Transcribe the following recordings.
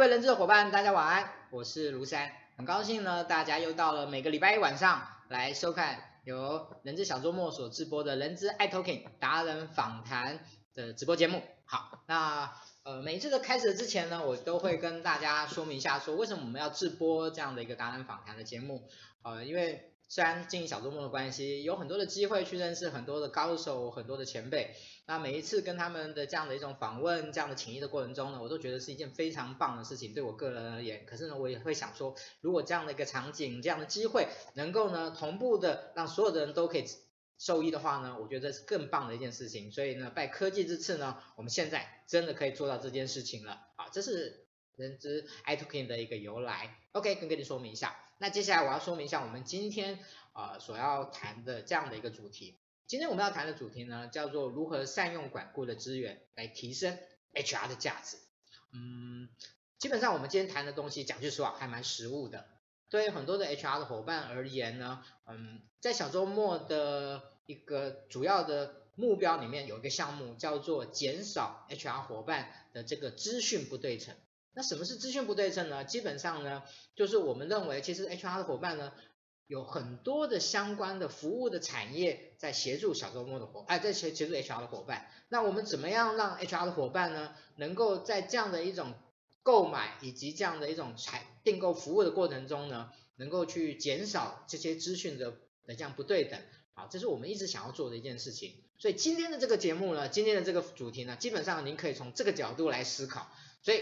各位人资的伙伴，大家晚安，我是卢山，很高兴呢，大家又到了每个礼拜一晚上来收看由人资小周末所直播的人资爱 Talking 达人访谈的直播节目。好，那呃每一次的开始之前呢，我都会跟大家说明一下，说为什么我们要直播这样的一个达人访谈的节目，呃，因为。虽然经营小周末的关系，有很多的机会去认识很多的高手、很多的前辈。那每一次跟他们的这样的一种访问、这样的情谊的过程中呢，我都觉得是一件非常棒的事情，对我个人而言。可是呢，我也会想说，如果这样的一个场景、这样的机会，能够呢同步的让所有的人都可以受益的话呢，我觉得是更棒的一件事情。所以呢，拜科技之赐呢，我们现在真的可以做到这件事情了。啊，这是人资 iTalking 的一个由来。OK，跟跟你说明一下。那接下来我要说明一下我们今天啊、呃、所要谈的这样的一个主题。今天我们要谈的主题呢，叫做如何善用管顾的资源来提升 HR 的价值。嗯，基本上我们今天谈的东西，讲句实话还蛮实务的。对于很多的 HR 的伙伴而言呢，嗯，在小周末的一个主要的目标里面，有一个项目叫做减少 HR 伙伴的这个资讯不对称。那什么是资讯不对称呢？基本上呢，就是我们认为，其实 HR 的伙伴呢，有很多的相关的服务的产业在协助小周末的伙，哎，在协协助 HR 的伙伴。那我们怎么样让 HR 的伙伴呢，能够在这样的一种购买以及这样的一种采订购服务的过程中呢，能够去减少这些资讯的的这样不对等？好，这是我们一直想要做的一件事情。所以今天的这个节目呢，今天的这个主题呢，基本上您可以从这个角度来思考。所以。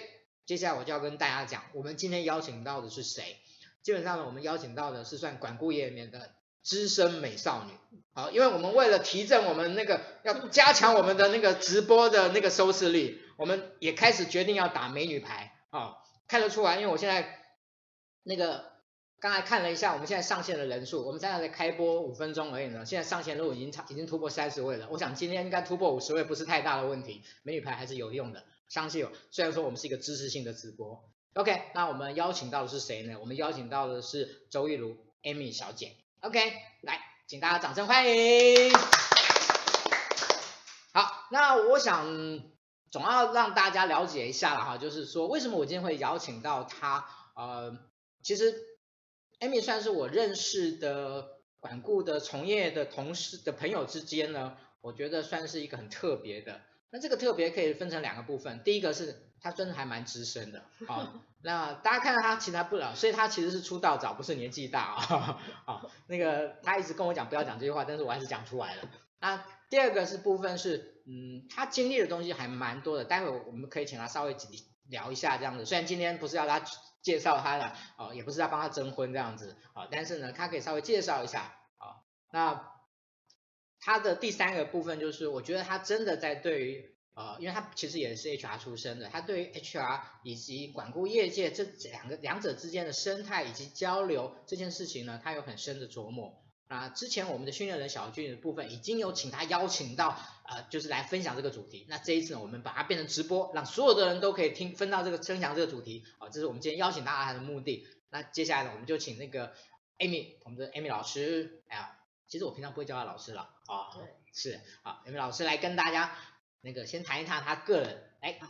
接下来我就要跟大家讲，我们今天邀请到的是谁？基本上呢，我们邀请到的是算管顾业里面的资深美少女。好，因为我们为了提振我们那个要加强我们的那个直播的那个收视率，我们也开始决定要打美女牌。啊，看得出来，因为我现在那个刚才看了一下，我们现在上线的人数，我们现在才开播五分钟而已呢，现在上线都已经超已经突破三十位了。我想今天应该突破五十位不是太大的问题，美女牌还是有用的。相信有，虽然说我们是一个知识性的直播，OK，那我们邀请到的是谁呢？我们邀请到的是周一如 Amy 小姐，OK，来，请大家掌声欢迎。好，那我想总要让大家了解一下了哈，就是说为什么我今天会邀请到她？呃，其实 Amy 算是我认识的管顾的从业的同事的朋友之间呢，我觉得算是一个很特别的。那这个特别可以分成两个部分，第一个是他真的还蛮资深的，啊，那大家看到他其实还不老，所以他其实是出道早，不是年纪大啊，啊，那个他一直跟我讲不要讲这句话，但是我还是讲出来了。那第二个是部分是，嗯，他经历的东西还蛮多的，待会我们可以请他稍微聊一下这样子，虽然今天不是要他介绍他的，哦，也不是要帮他征婚这样子，啊，但是呢，他可以稍微介绍一下，啊，那。他的第三个部分就是，我觉得他真的在对于呃，因为他其实也是 HR 出身的，他对于 HR 以及管顾业界这两个两者之间的生态以及交流这件事情呢，他有很深的琢磨。啊，之前我们的训练人小俊的部分已经有请他邀请到，呃，就是来分享这个主题。那这一次呢，我们把它变成直播，让所有的人都可以听分到这个分享这个主题。啊，这是我们今天邀请大家的目的。那接下来呢，我们就请那个 Amy，我们的 Amy 老师，哎呀。其实我平常不会叫他老师了啊，对，是好，有没有老师来跟大家那个先谈一谈他个人，哎，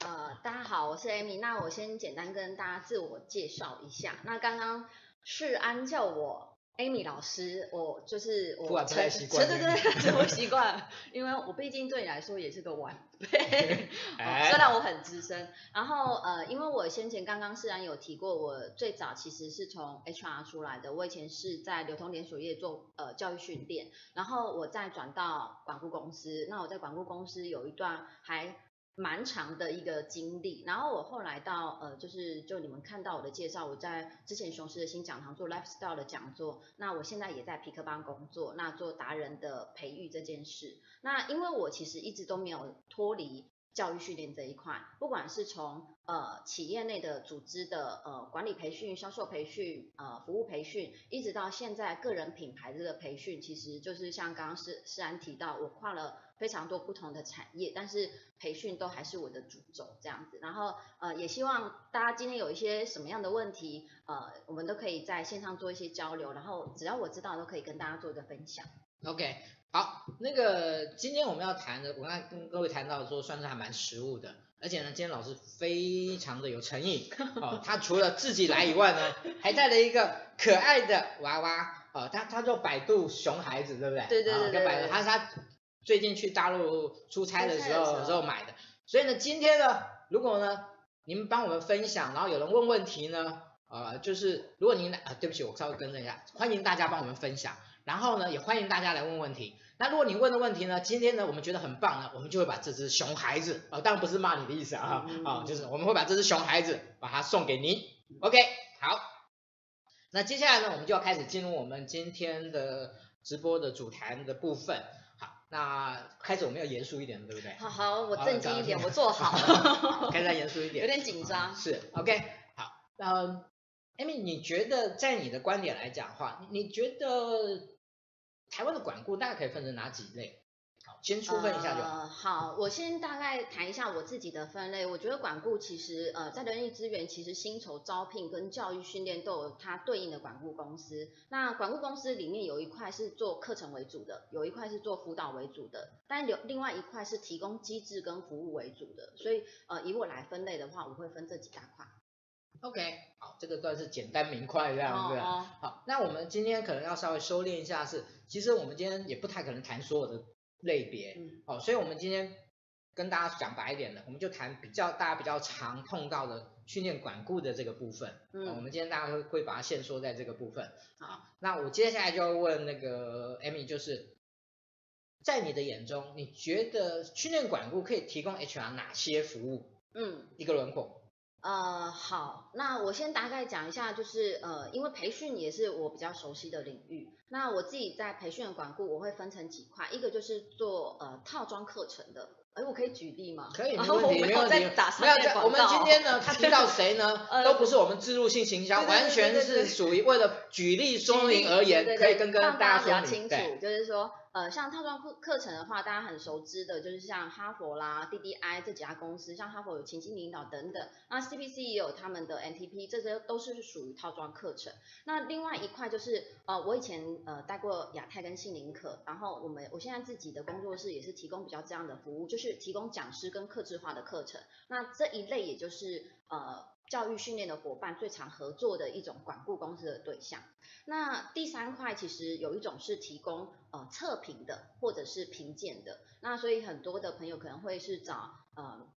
呃，大家好，我是 Amy，那我先简单跟大家自我介绍一下，那刚刚世安叫我。Amy 老师，我就是我，不太习惯，对对对，我习惯，因为我毕竟对你来说也是个晚辈，虽然我很资深。然后呃，因为我先前刚刚虽然有提过，我最早其实是从 HR 出来的，我以前是在流通连锁业做呃教育训练，然后我再转到管顾公司，那我在管顾公司有一段还。蛮长的一个经历，然后我后来到呃，就是就你们看到我的介绍，我在之前雄狮的新讲堂做 lifestyle 的讲座，那我现在也在皮克邦工作，那做达人的培育这件事，那因为我其实一直都没有脱离教育训练这一块，不管是从呃企业内的组织的呃管理培训、销售培训、呃服务培训，一直到现在个人品牌这个培训，其实就是像刚刚诗诗安提到，我跨了。非常多不同的产业，但是培训都还是我的主轴这样子。然后呃，也希望大家今天有一些什么样的问题，呃，我们都可以在线上做一些交流。然后只要我知道，都可以跟大家做一个分享。OK，好，那个今天我们要谈的，我刚才跟各位谈到说，算是还蛮实务的，而且呢，今天老师非常的有诚意 哦，他除了自己来以外呢，还带了一个可爱的娃娃哦，他他叫百度熊孩子，对不对？对对对对，对、哦，他他最近去大陆出差的时候的时候，买的，所以呢，今天呢，如果呢，你们帮我们分享，然后有人问问题呢。呃，就是如果您来啊，对不起，我稍微更正一下，欢迎大家帮我们分享，然后呢，也欢迎大家来问问题。那如果你问的问题呢，今天呢，我们觉得很棒呢，我们就会把这只熊孩子啊，当然不是骂你的意思啊，啊，就是我们会把这只熊孩子把它送给您。OK，好，那接下来呢，我们就要开始进入我们今天的直播的主谈的部分。好，那开始我们要严肃一点，对不对？好好，我正经一点，我坐好。开始严肃一点，有点紧张。是，OK，好，那。Amy，你觉得在你的观点来讲的话，你觉得台湾的管顾大概可以分成哪几类？好，先粗分一下就好。呃。好，我先大概谈一下我自己的分类。我觉得管顾其实呃，在人力资源其实薪酬招聘跟教育训练都有它对应的管顾公司。那管顾公司里面有一块是做课程为主的，有一块是做辅导为主的，但有另外一块是提供机制跟服务为主的。所以呃，以我来分类的话，我会分这几大块。OK，好，这个算是简单明快这样子。Oh, oh. 好，那我们今天可能要稍微收敛一下是，是其实我们今天也不太可能谈所有的类别，嗯，好，所以我们今天跟大家讲白一点的，我们就谈比较大家比较常碰到的训练管顾的这个部分。嗯，我们今天大家会会把它限缩在这个部分。好，那我接下来就要问那个 Amy，就是在你的眼中，你觉得训练管顾可以提供 HR 哪些服务？嗯，一个轮廓。呃，好，那我先大概讲一下，就是呃，因为培训也是我比较熟悉的领域，那我自己在培训的管顾，我会分成几块，一个就是做呃套装课程的，哎，我可以举例吗？可以，没问题，没有在打没有在，我们今天呢，他提到谁呢？都不是我们植入性行销，完全是属于为了举例说明而言，可以跟跟大家说明，比较清楚，就是说。呃，像套装课课程的话，大家很熟知的，就是像哈佛啦、DDI 这几家公司，像哈佛有情境领导等等，那 CPC 也有他们的 NTP，这些都是属于套装课程。那另外一块就是，呃，我以前呃带过亚太跟杏林课，然后我们我现在自己的工作室也是提供比较这样的服务，就是提供讲师跟客制化的课程。那这一类也就是呃。教育训练的伙伴最常合作的一种管顾公司的对象。那第三块其实有一种是提供呃测评的或者是评鉴的。那所以很多的朋友可能会是找呃。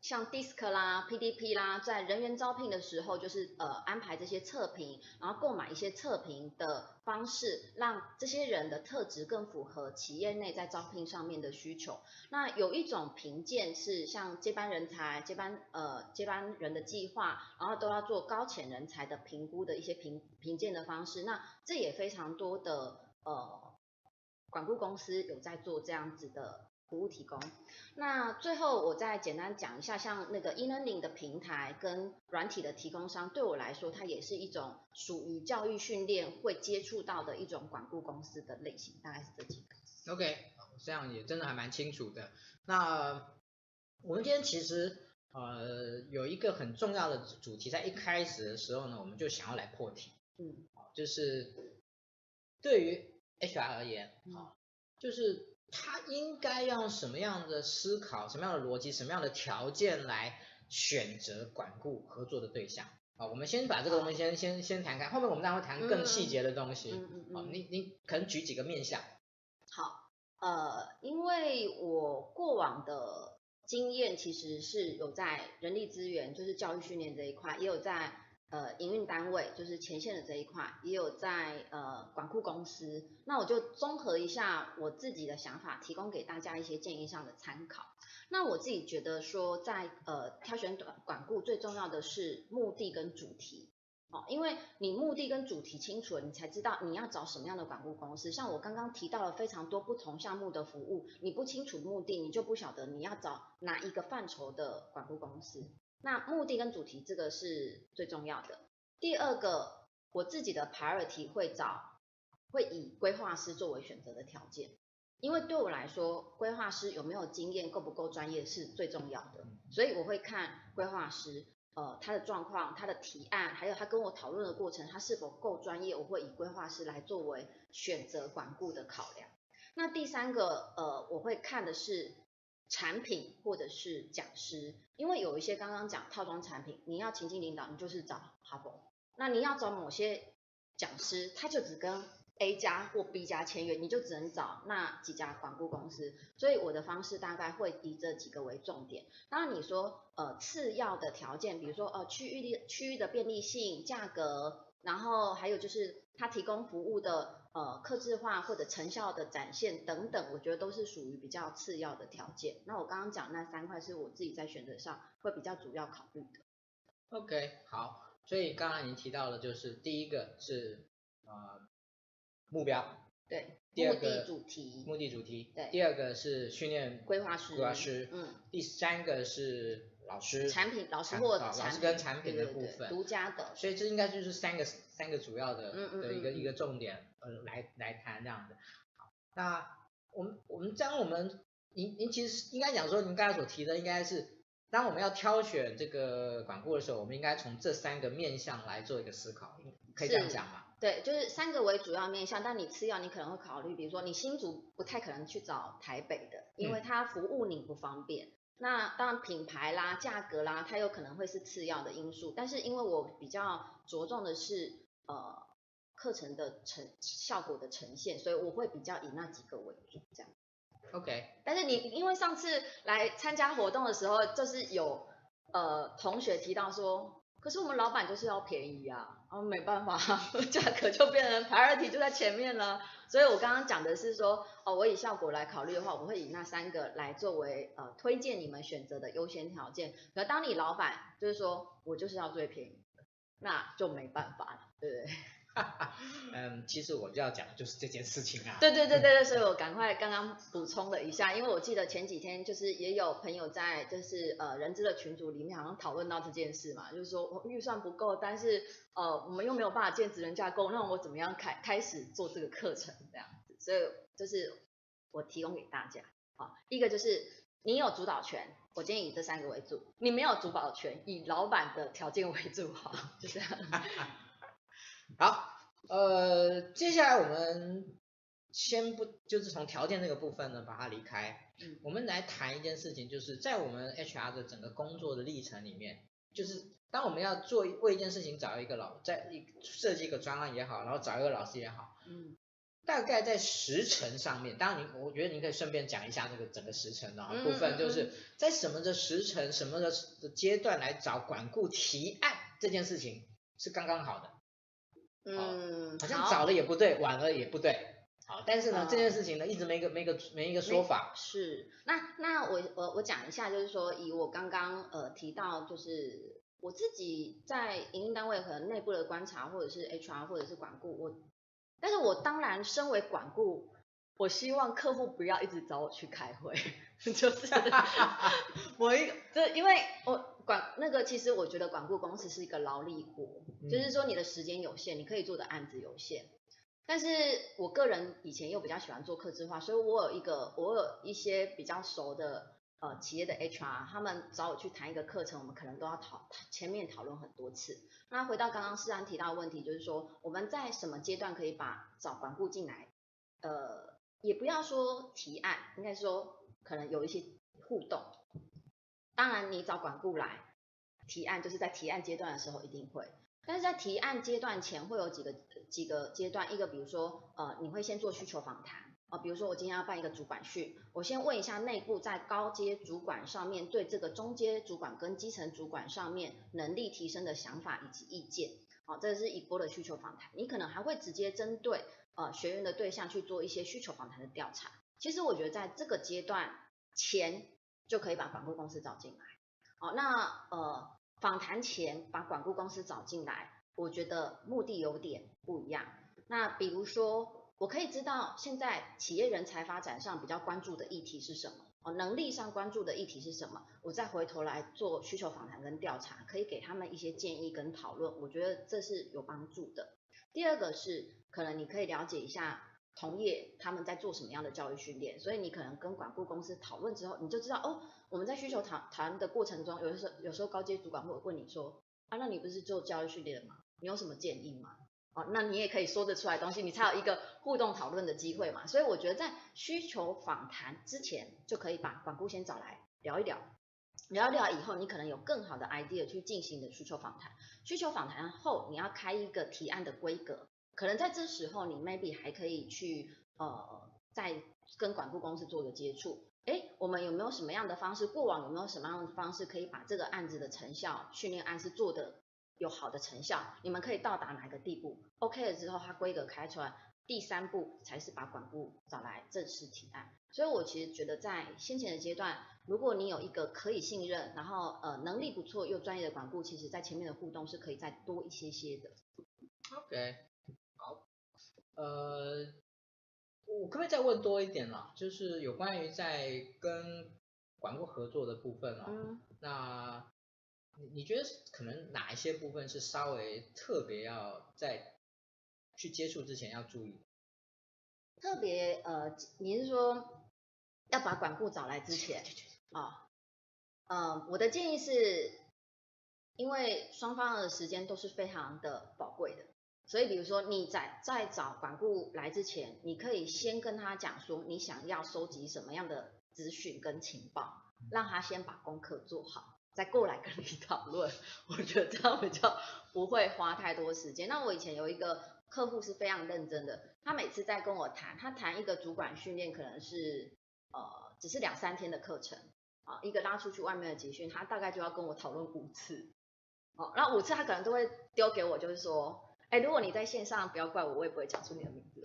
像 DISC 啦、PDP 啦，在人员招聘的时候，就是呃安排这些测评，然后购买一些测评的方式，让这些人的特质更符合企业内在招聘上面的需求。那有一种评鉴是像接班人才、接班呃接班人的计划，然后都要做高潜人才的评估的一些评评鉴的方式。那这也非常多的呃管顾公司有在做这样子的。服务提供，那最后我再简单讲一下，像那个 e-learning 的平台跟软体的提供商，对我来说，它也是一种属于教育训练会接触到的一种管顾公司的类型，大概是这几个。OK，这样也真的还蛮清楚的。那我们今天其实呃有一个很重要的主题，在一开始的时候呢，我们就想要来破题，嗯，就是对于 HR 而言，啊，就是。他应该要用什么样的思考、什么样的逻辑、什么样的条件来选择管顾合作的对象？好，我们先把这个，我们先先先谈开，后面我们当然会谈更细节的东西。嗯嗯嗯。好，你你可能举几个面向。好，呃，因为我过往的经验其实是有在人力资源，就是教育训练这一块，也有在。呃，营运单位就是前线的这一块，也有在呃管顾公司。那我就综合一下我自己的想法，提供给大家一些建议上的参考。那我自己觉得说在，呃挑选管管顾最重要的是目的跟主题哦，因为你目的跟主题清楚了，你才知道你要找什么样的管顾公司。像我刚刚提到了非常多不同项目的服务，你不清楚目的，你就不晓得你要找哪一个范畴的管顾公司。那目的跟主题这个是最重要的。第二个，我自己的 priority 会找，会以规划师作为选择的条件，因为对我来说，规划师有没有经验，够不够专业是最重要的，所以我会看规划师。呃他的状况、他的提案，还有他跟我讨论的过程，他是否够专业，我会以规划师来作为选择管顾的考量。那第三个呃我会看的是产品或者是讲师，因为有一些刚刚讲套装产品，你要情境领导，你就是找哈佛，那你要找某些讲师，他就只跟 A 家或 B 家签约，你就只能找那几家管顾公司。所以我的方式大概会以这几个为重点。当然你说呃次要的条件，比如说呃区域的区域的便利性、价格，然后还有就是他提供服务的呃克制化或者成效的展现等等，我觉得都是属于比较次要的条件。那我刚刚讲那三块是我自己在选择上会比较主要考虑的。OK，好。所以刚刚您提到了就是第一个是呃目标，对，第二个目的主题，目的主题，对，第二个是训练规划师，规划师，嗯，第三个是老师，产品老师或老师跟产品的部分，独家的，所以这应该就是三个三个主要的的一个一个重点呃来来谈这样的。好，那我们我们将我们您您其实应该讲说您刚才所提的应该是。当我们要挑选这个管顾的时候，我们应该从这三个面向来做一个思考，可以这样讲吗？对，就是三个为主要面向，但你次要你可能会考虑，比如说你新竹不太可能去找台北的，因为它服务你不方便。嗯、那当然品牌啦、价格啦，它有可能会是次要的因素，但是因为我比较着重的是呃课程的呈效果的呈现，所以我会比较以那几个为主，这样。OK，但是你因为上次来参加活动的时候，就是有呃同学提到说，可是我们老板就是要便宜啊，然后没办法，价格就变成 priority 就在前面了。所以我刚刚讲的是说，哦，我以效果来考虑的话，我会以那三个来作为呃推荐你们选择的优先条件。可当你老板就是说我就是要最便宜的，那就没办法了，对不对？嗯，其实我就要讲的就是这件事情啊。对对对对对，所以我赶快刚刚补充了一下，因为我记得前几天就是也有朋友在就是呃人资的群组里面好像讨论到这件事嘛，就是说我预算不够，但是呃我们又没有办法建职人架构，那我怎么样开开始做这个课程这样子？所以就是我提供给大家，好，一个就是你有主导权，我建议以这三个为主；你没有主导权，以老板的条件为主，好，就这样。好，呃，接下来我们先不就是从条件这个部分呢，把它离开。嗯，我们来谈一件事情，就是在我们 HR 的整个工作的历程里面，就是当我们要做为一件事情找一个老，在一设计一个专案也好，然后找一个老师也好，嗯，大概在时程上面，当然您，我觉得你可以顺便讲一下这个整个时程的部分，就是在什么的时程、什么的阶段来找管顾提案这件事情是刚刚好的。嗯，好像早了也不对，晚了也不对。好，但是呢，嗯、这件事情呢，一直没一个没一个没一个说法。是，那那我我我讲一下，就是说以我刚刚呃提到，就是我自己在营运单位可能内部的观察，或者是 HR 或者是管顾，我，但是我当然身为管顾，我希望客户不要一直找我去开会，就是 我一这因为我。管那个，其实我觉得管顾公司是一个劳力活，嗯、就是说你的时间有限，你可以做的案子有限。但是我个人以前又比较喜欢做客制化，所以我有一个，我有一些比较熟的呃企业的 HR，他们找我去谈一个课程，我们可能都要讨前面讨论很多次。那回到刚刚诗安提到的问题，就是说我们在什么阶段可以把找管顾进来？呃，也不要说提案，应该说可能有一些互动。当然，你找管顾来提案，就是在提案阶段的时候一定会。但是在提案阶段前会有几个几个阶段，一个比如说，呃，你会先做需求访谈啊，比如说我今天要办一个主管训，我先问一下内部在高阶主管上面对这个中阶主管跟基层主管上面能力提升的想法以及意见，好，这是一波的需求访谈。你可能还会直接针对呃学员的对象去做一些需求访谈的调查。其实我觉得在这个阶段前。就可以把管顾公司找进来，哦，那呃访谈前把管顾公司找进来，我觉得目的有点不一样。那比如说，我可以知道现在企业人才发展上比较关注的议题是什么，哦，能力上关注的议题是什么，我再回头来做需求访谈跟调查，可以给他们一些建议跟讨论，我觉得这是有帮助的。第二个是，可能你可以了解一下同业他们在做什么样的教育训练，所以你可能跟管顾公司讨论之后，你就知道哦，我们在需求谈谈的过程中，有的时候有时候高阶主管会问你说，啊，那你不是做教育训练的吗？你有什么建议吗？哦，那你也可以说得出来东西，你才有一个互动讨论的机会嘛。所以我觉得在需求访谈之前，就可以把管顾先找来聊一聊，聊一聊以后，你可能有更好的 idea 去进行你的需求访谈。需求访谈后，你要开一个提案的规格，可能在这时候你 maybe 还可以去呃，再跟管顾公司做个接触。诶，我们有没有什么样的方式？过往有没有什么样的方式可以把这个案子的成效训练案是做的？有好的成效，你们可以到达哪个地步？OK 了之后，它规格开出来，第三步才是把管顾找来正式提案。所以我其实觉得在先前的阶段，如果你有一个可以信任，然后呃能力不错又专业的管顾，其实在前面的互动是可以再多一些些的。OK，呃，我可不可以再问多一点了？就是有关于在跟管顾合作的部分哦。嗯。那。你你觉得可能哪一些部分是稍微特别要在去接触之前要注意？特别呃，你是说要把管顾找来之前 啊？嗯、哦呃，我的建议是，因为双方的时间都是非常的宝贵的，所以比如说你在在找管顾来之前，你可以先跟他讲说你想要收集什么样的资讯跟情报，让他先把功课做好。再过来跟你讨论，我觉得这样比较不会花太多时间。那我以前有一个客户是非常认真的，他每次在跟我谈，他谈一个主管训练可能是呃只是两三天的课程啊，一个拉出去外面的集训，他大概就要跟我讨论五次，哦，那五次他可能都会丢给我，就是说，哎，如果你在线上不要怪我，我也不会讲出你的名字，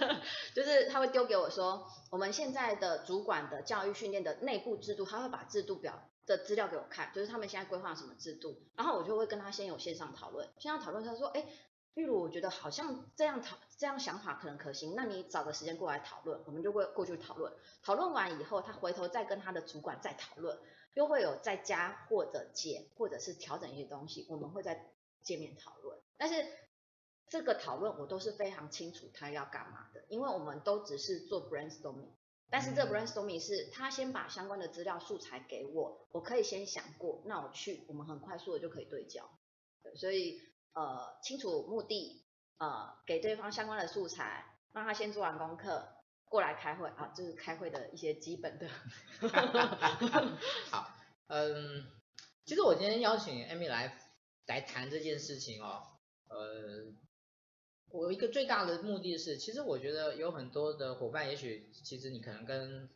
就是他会丢给我说，我们现在的主管的教育训练的内部制度，他会把制度表。的资料给我看，就是他们现在规划什么制度，然后我就会跟他先有线上讨论，线上讨论他说，哎，例如我觉得好像这样讨这样想法可能可行，那你找个时间过来讨论，我们就会过去讨论，讨论完以后，他回头再跟他的主管再讨论，又会有再加或者减或者是调整一些东西，我们会再见面讨论，但是这个讨论我都是非常清楚他要干嘛的，因为我们都只是做 brainstorming。但是这 brainstorming 是他先把相关的资料素材给我，我可以先想过，那我去，我们很快速的就可以对焦。对，所以呃清楚目的，呃给对方相关的素材，让他先做完功课，过来开会啊，这是开会的一些基本的。好，嗯，其实我今天邀请 Amy 来来谈这件事情哦，呃。我有一个最大的目的是，其实我觉得有很多的伙伴，也许其实你可能跟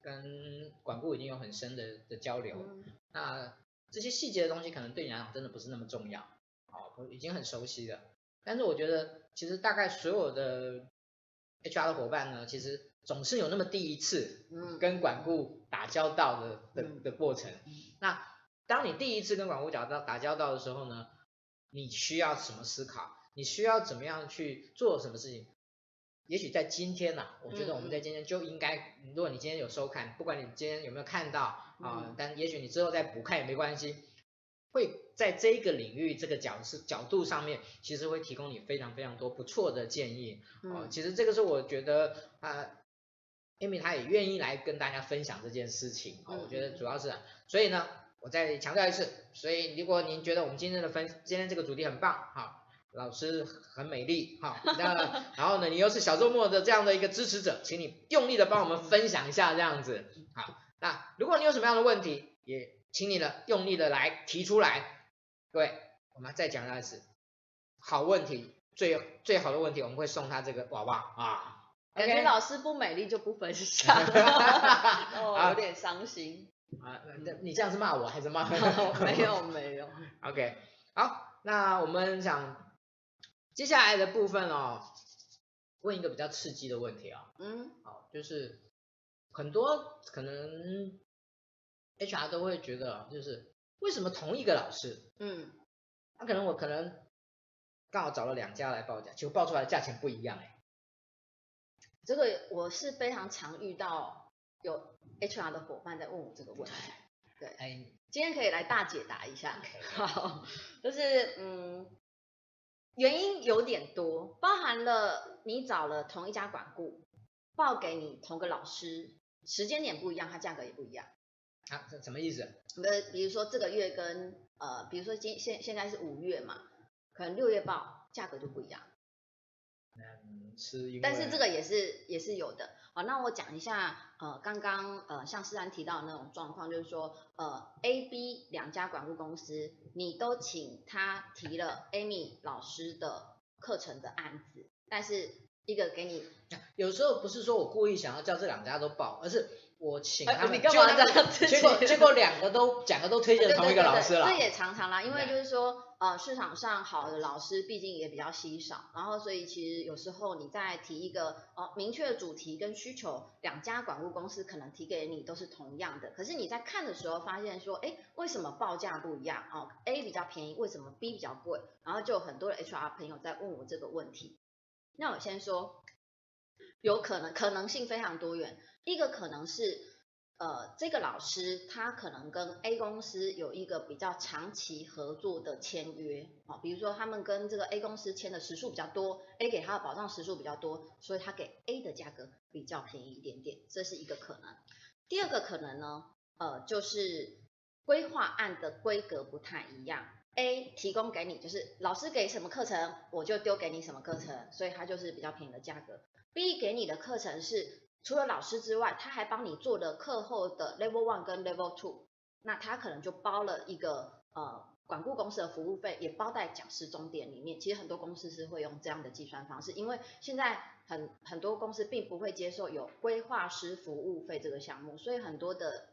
跟管顾已经有很深的的交流，嗯、那这些细节的东西可能对你来讲真的不是那么重要，哦，已经很熟悉了。但是我觉得，其实大概所有的 HR 的伙伴呢，其实总是有那么第一次跟管顾打交道的、嗯、的的过程。那当你第一次跟管顾打交打交道的时候呢，你需要什么思考？你需要怎么样去做什么事情？也许在今天呐、啊，我觉得我们在今天就应该，如果你今天有收看，不管你今天有没有看到啊、呃，但也许你之后再补看也没关系，会在这个领域这个角是角度上面，其实会提供你非常非常多不错的建议哦、呃。其实这个是我觉得啊，Amy 她也愿意来跟大家分享这件事情啊、呃。我觉得主要是，所以呢，我再强调一次，所以如果您觉得我们今天的分，今天这个主题很棒，好。老师很美丽，好，那然后呢，你又是小周末的这样的一个支持者，请你用力的帮我们分享一下这样子，好，那如果你有什么样的问题，也请你呢用力的来提出来，各位，我们再讲一次，好问题，最最好的问题，我们会送他这个娃娃啊，感觉老师不美丽就不分享，哦，有点伤心。啊，那你这样是骂我还是骂？没有没有，OK，好，那我们想。接下来的部分哦，问一个比较刺激的问题啊、哦，嗯，好，就是很多可能 HR 都会觉得，就是为什么同一个老师，嗯，那可能我可能刚好找了两家来报价，结果报出来的价钱不一样哎，这个我是非常常遇到有 HR 的伙伴在问我这个问题，对，哎，今天可以来大解答一下，好，就是嗯。原因有点多，包含了你找了同一家管顾，报给你同个老师，时间点不一样，它价格也不一样。啊，这什么意思？呃，比如说这个月跟呃，比如说今现现在是五月嘛，可能六月报价格就不一样。嗯，是因为。但是这个也是也是有的。好，那我讲一下，呃，刚刚呃，像诗安提到的那种状况，就是说，呃，A、B 两家管顾公司，你都请他提了 Amy 老师的课程的案子，但是一个给你，有时候不是说我故意想要叫这两家都报，而是。我请他们，你干嘛这样？结果结果两个都两个都推荐同一个老师了。这也常常啦，因为就是说，呃，市场上好的老师毕竟也比较稀少，然后所以其实有时候你再提一个呃明确的主题跟需求，两家管务公司可能提给你都是同样的，可是你在看的时候发现说，哎，为什么报价不一样？哦，A 比较便宜，为什么 B 比较贵？然后就有很多的 HR 朋友在问我这个问题。那我先说，有可能可能性非常多元。一个可能是，呃，这个老师他可能跟 A 公司有一个比较长期合作的签约，啊，比如说他们跟这个 A 公司签的时数比较多，A 给他的保障时数比较多，所以他给 A 的价格比较便宜一点点，这是一个可能。第二个可能呢，呃，就是规划案的规格不太一样，A 提供给你就是老师给什么课程，我就丢给你什么课程，所以它就是比较便宜的价格。B 给你的课程是。除了老师之外，他还帮你做了课后的 Level One 跟 Level Two，那他可能就包了一个呃管顾公司的服务费，也包在讲师钟点里面。其实很多公司是会用这样的计算方式，因为现在很很多公司并不会接受有规划师服务费这个项目，所以很多的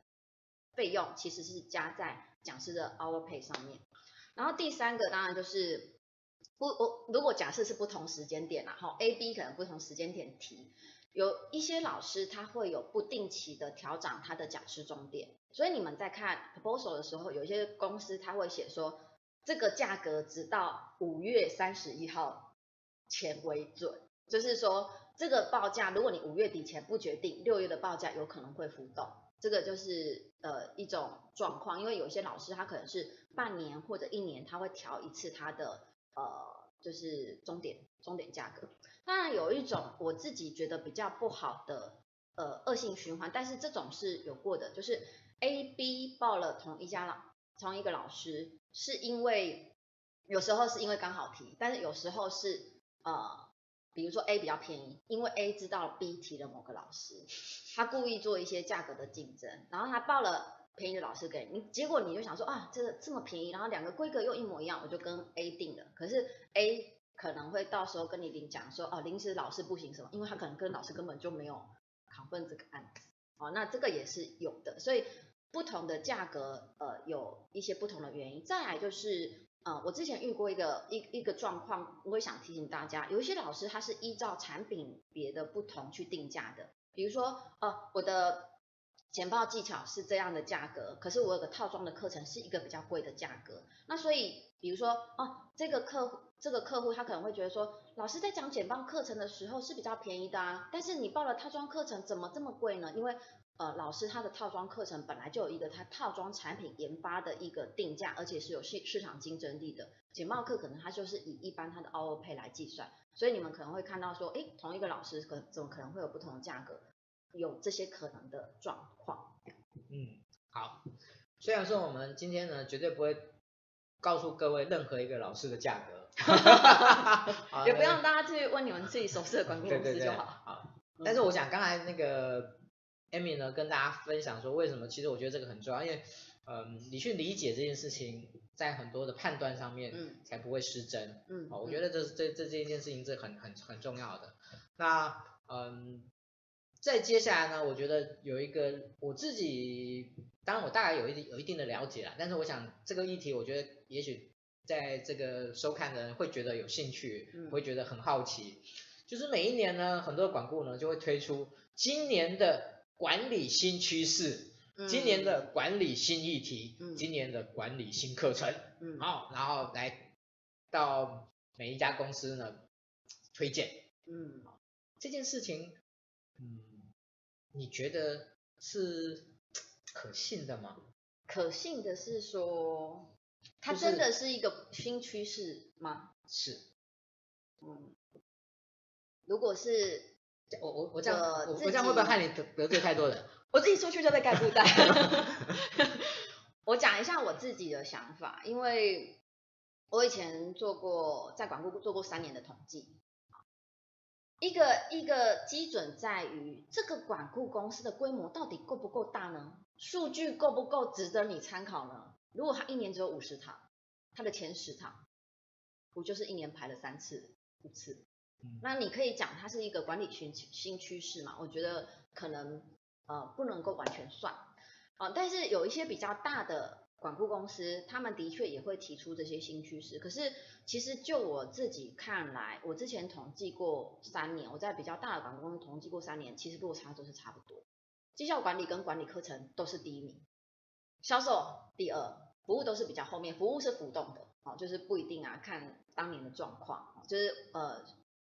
费用其实是加在讲师的 Hour Pay 上面。然后第三个当然就是不我如果假设是不同时间点啦，哈 A B 可能不同时间点提。有一些老师他会有不定期的调整他的讲师重点，所以你们在看 proposal 的时候，有一些公司他会写说这个价格直到五月三十一号前为准，就是说这个报价如果你五月底前不决定，六月的报价有可能会浮动，这个就是呃一种状况，因为有些老师他可能是半年或者一年他会调一次他的呃就是终点终点价格。当然有一种我自己觉得比较不好的呃恶性循环，但是这种是有过的，就是 A、B 报了同一家老同一个老师，是因为有时候是因为刚好提，但是有时候是呃比如说 A 比较便宜，因为 A 知道 B 提了某个老师，他故意做一些价格的竞争，然后他报了便宜的老师给你，结果你就想说啊这个这么便宜，然后两个规格又一模一样，我就跟 A 定了，可是 A。可能会到时候跟你领讲说哦，临时老师不行什么，因为他可能跟老师根本就没有讨论这个案子，哦，那这个也是有的，所以不同的价格呃有一些不同的原因。再来就是呃我之前遇过一个一一个状况，我也想提醒大家，有一些老师他是依照产品别的不同去定价的，比如说呃我的简报技巧是这样的价格，可是我有个套装的课程是一个比较贵的价格，那所以比如说哦这个客户。这个客户他可能会觉得说，老师在讲简报课程的时候是比较便宜的啊，但是你报了套装课程怎么这么贵呢？因为呃老师他的套装课程本来就有一个他套装产品研发的一个定价，而且是有市市场竞争力的。简报课可能他就是以一般他的 O O P 来计算，所以你们可能会看到说，哎，同一个老师可怎么可能会有不同的价格？有这些可能的状况。嗯，好。虽然说我们今天呢绝对不会告诉各位任何一个老师的价格。也不用大家去问你们自己熟悉的管顾公司就好。好，但是我想刚才那个 Amy 呢，跟大家分享说，为什么？其实我觉得这个很重要，因为，嗯、呃，你去理解这件事情，在很多的判断上面，嗯，才不会失真。嗯，好，我觉得这这这这一件事情是很很很重要的。那，嗯，再接下来呢，我觉得有一个我自己，当然我大概有一定有一定的了解了，但是我想这个议题，我觉得也许。在这个收看的人会觉得有兴趣，嗯、会觉得很好奇，就是每一年呢，很多管顾呢就会推出今年的管理新趋势，嗯、今年的管理新议题，嗯、今年的管理新课程，嗯，好，然后来到每一家公司呢推荐，嗯，这件事情，嗯，你觉得是可信的吗？可信的是说。它真的是一个新趋势吗？是，嗯，如果是我我我这样我我这样会不会害你得得罪太多人？我自己出去就被盖布袋。我讲一下我自己的想法，因为我以前做过在管顾做过三年的统计。一个一个基准在于这个管顾公司的规模到底够不够大呢？数据够不够值得你参考呢？如果他一年只有五十堂，他的前十堂不就是一年排了三次、五次？那你可以讲它是一个管理新新趋势嘛？我觉得可能呃不能够完全算啊，但是有一些比较大的。管顾公司，他们的确也会提出这些新趋势。可是，其实就我自己看来，我之前统计过三年，我在比较大的管顾公司统计过三年，其实落差都是差不多。绩效管理跟管理课程都是第一名，销售第二，服务都是比较后面。服务是浮动的，哦，就是不一定啊，看当年的状况，就是呃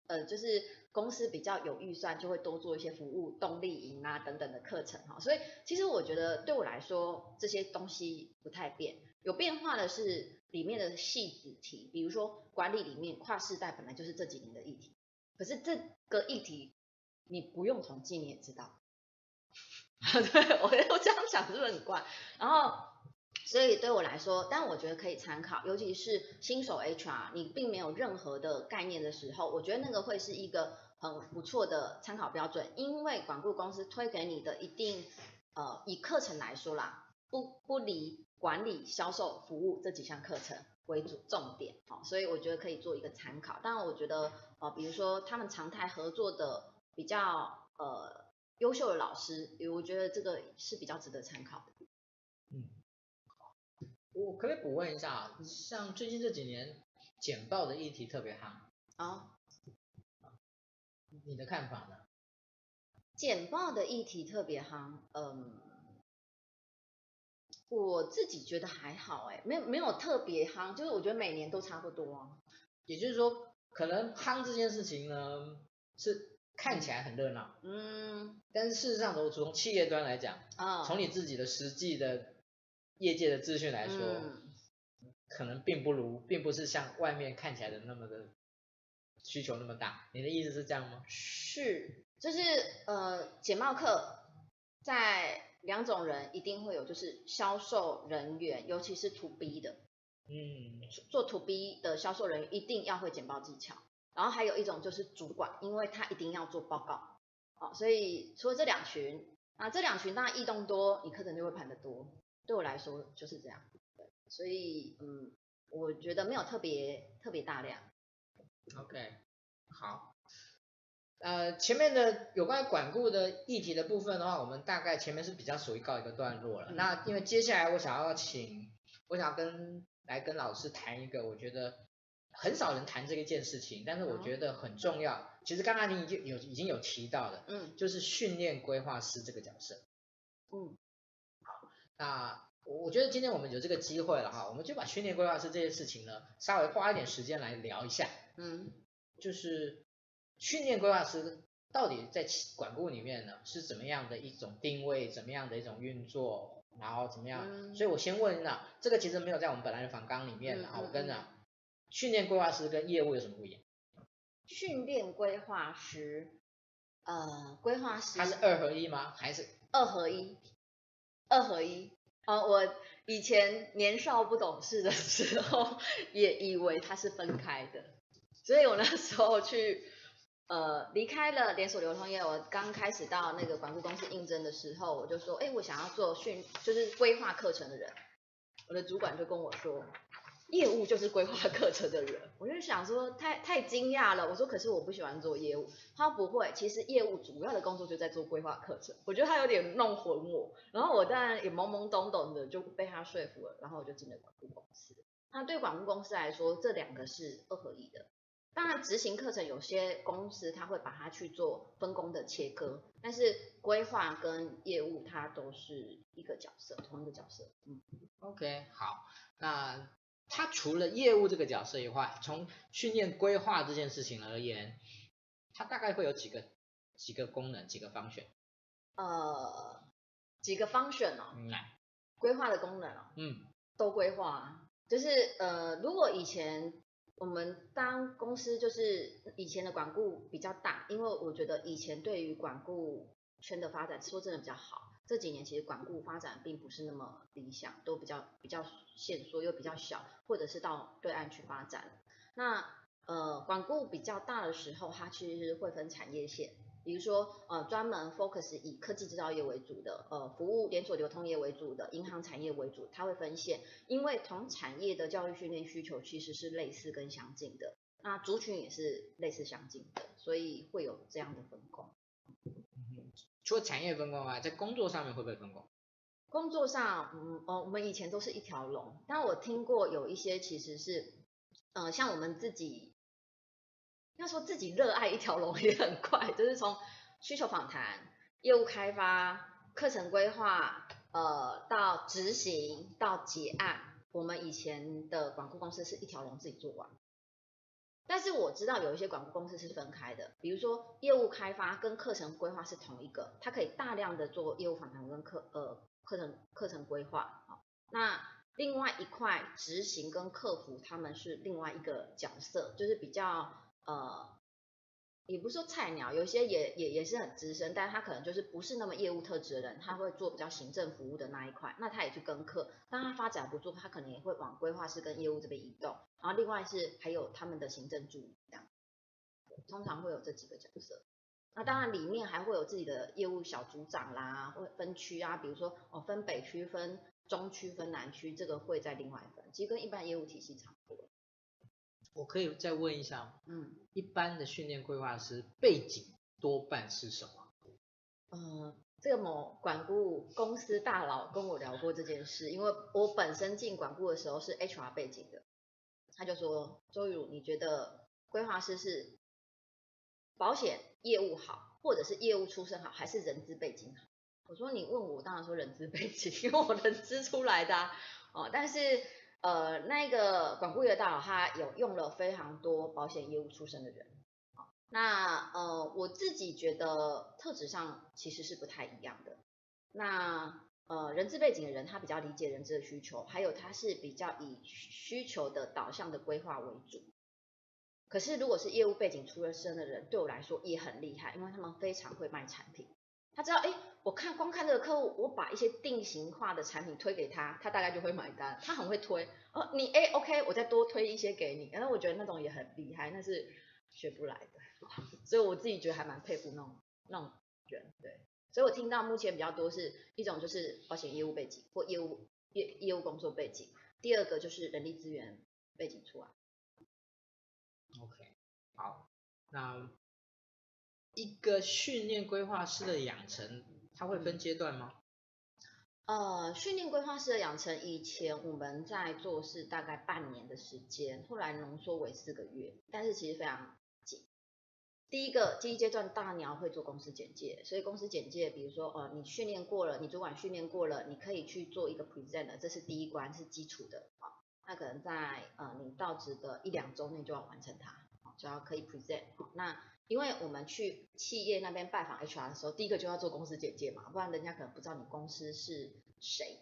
呃，就是。公司比较有预算，就会多做一些服务、动力营啊等等的课程哈。所以其实我觉得对我来说，这些东西不太变，有变化的是里面的细子题，比如说管理里面跨世代本来就是这几年的议题，可是这个议题你不用统计你也知道。对，我我这样讲是不是很怪？然后。所以对我来说，但我觉得可以参考，尤其是新手 HR，你并没有任何的概念的时候，我觉得那个会是一个很不错的参考标准，因为管顾公司推给你的一定，呃，以课程来说啦，不不离管理、销售、服务这几项课程为主重点，好，所以我觉得可以做一个参考。但，我觉得呃，比如说他们常态合作的比较呃优秀的老师，我觉得这个是比较值得参考的。嗯。我可不可以补问一下啊？像最近这几年简报的议题特别夯啊，你的看法呢？简报的议题特别夯，嗯，我自己觉得还好哎，没有没有特别夯，就是我觉得每年都差不多啊。也就是说，可能夯这件事情呢，是看起来很热闹，嗯，但是事实上，从从企业端来讲，啊，从你自己的实际的。业界的资讯来说，嗯，可能并不如，并不是像外面看起来的那么的需求那么大。你的意思是这样吗？是，就是呃，简报课在两种人一定会有，就是销售人员，尤其是 To B 的，嗯，做 To B 的销售人员一定要会简报技巧。然后还有一种就是主管，因为他一定要做报告。好，所以除了这两群，啊，这两群当然异动多，你课程就会盘得多。对我来说就是这样，对，所以嗯，我觉得没有特别特别大量。OK，好，呃，前面的有关管顾的议题的部分的话，我们大概前面是比较属于告一个段落了。嗯、那因为接下来我想要请，我想要跟来跟老师谈一个，我觉得很少人谈这一件事情，但是我觉得很重要。嗯、其实刚刚你已经有已经有提到的，嗯，就是训练规划师这个角色，嗯。那我我觉得今天我们有这个机会了哈，我们就把训练规划师这件事情呢，稍微花一点时间来聊一下。嗯，就是训练规划师到底在管顾里面呢是怎么样的一种定位，怎么样的一种运作，然后怎么样？嗯、所以我先问呢，这个其实没有在我们本来的访纲里面的哈，嗯嗯嗯、我跟你讲，训练规划师跟业务有什么不一样？训练规划师，呃，规划师，他是二合一吗？还是二合一？二合一啊！我以前年少不懂事的时候，也以为它是分开的，所以我那时候去呃离开了连锁流通业，我刚开始到那个管顾公司应征的时候，我就说，哎，我想要做训，就是规划课程的人，我的主管就跟我说。业务就是规划 课程的人，我就想说太太惊讶了。我说可是我不喜欢做业务，他不会，其实业务主要的工作就在做规划课程。我觉得他有点弄混我，然后我当然也懵懵懂懂的就被他说服了，然后我就进了管顾公司。那对管顾公司来说，这两个是二合一的。当然执行课程有些公司他会把它去做分工的切割，但是规划跟业务它都是一个角色，同一个角色。嗯，OK，好，那。他除了业务这个角色以外，从训练规划这件事情而言，他大概会有几个几个功能，几个方选？呃，几个方选哦。嗯。规划的功能哦。嗯。都规划啊，就是呃，如果以前我们当公司就是以前的管顾比较大，因为我觉得以前对于管顾圈的发展说真的比较好。这几年其实管顾发展并不是那么理想，都比较比较限缩又比较小，或者是到对岸去发展。那呃管顾比较大的时候，它其实是会分产业线，比如说呃专门 focus 以科技制造业为主的，呃服务连锁流通业为主的，银行产业为主，它会分线，因为同产业的教育训练需求其实是类似跟相近的，那族群也是类似相近的，所以会有这样的分工。除了产业分工啊，在工作上面会不会分工？工作上，嗯，哦，我们以前都是一条龙，但我听过有一些其实是，呃，像我们自己，要说自己热爱一条龙也很快，就是从需求访谈、业务开发、课程规划，呃，到执行到结案，我们以前的管顾公司是一条龙自己做完。但是我知道有一些广告公司是分开的，比如说业务开发跟课程规划是同一个，它可以大量的做业务访谈跟课呃课程课程规划，好，那另外一块执行跟客服他们是另外一个角色，就是比较呃。也不是说菜鸟，有些也也也是很资深，但他可能就是不是那么业务特质的人，他会做比较行政服务的那一块，那他也去跟课，当他发展不住，他可能也会往规划师跟业务这边移动，然后另外是还有他们的行政助理这样，通常会有这几个角色，那当然里面还会有自己的业务小组长啦，会分区啊，比如说哦分北区、分中区、分南区，这个会在另外分，其实跟一般业务体系差不多。我可以再问一下，嗯，一般的训练规划师背景多半是什么？嗯，这个某管顾公司大佬跟我聊过这件事，因为我本身进管顾的时候是 HR 背景的，他就说周瑜，你觉得规划师是保险业务好，或者是业务出身好，还是人资背景好？我说你问我，当然说人资背景，因为我人资出来的啊，哦，但是。呃，那个管顾业大佬他有用了非常多保险业务出身的人，好，那呃我自己觉得特质上其实是不太一样的。那呃人资背景的人，他比较理解人资的需求，还有他是比较以需求的导向的规划为主。可是如果是业务背景出了身的人，对我来说也很厉害，因为他们非常会卖产品。他知道，哎，我看光看这个客户，我把一些定型化的产品推给他，他大概就会买单。他很会推，哦，你哎，OK，我再多推一些给你。然后我觉得那种也很厉害，那是学不来的。所以我自己觉得还蛮佩服那种那种人，对。所以我听到目前比较多是一种就是保险业务背景或业务业业务工作背景，第二个就是人力资源背景出来。OK，好，那。一个训练规划师的养成，他会分阶段吗？呃，训练规划师的养成，以前我们在做是大概半年的时间，后来浓缩为四个月，但是其实非常紧。第一个第一阶段，大鸟会做公司简介，所以公司简介，比如说呃，你训练过了，你主管训练过了，你可以去做一个 present，这是第一关，是基础的啊。那可能在呃你到职的一两周内就要完成它，就要可以 present。那因为我们去企业那边拜访 HR 的时候，第一个就要做公司简介嘛，不然人家可能不知道你公司是谁。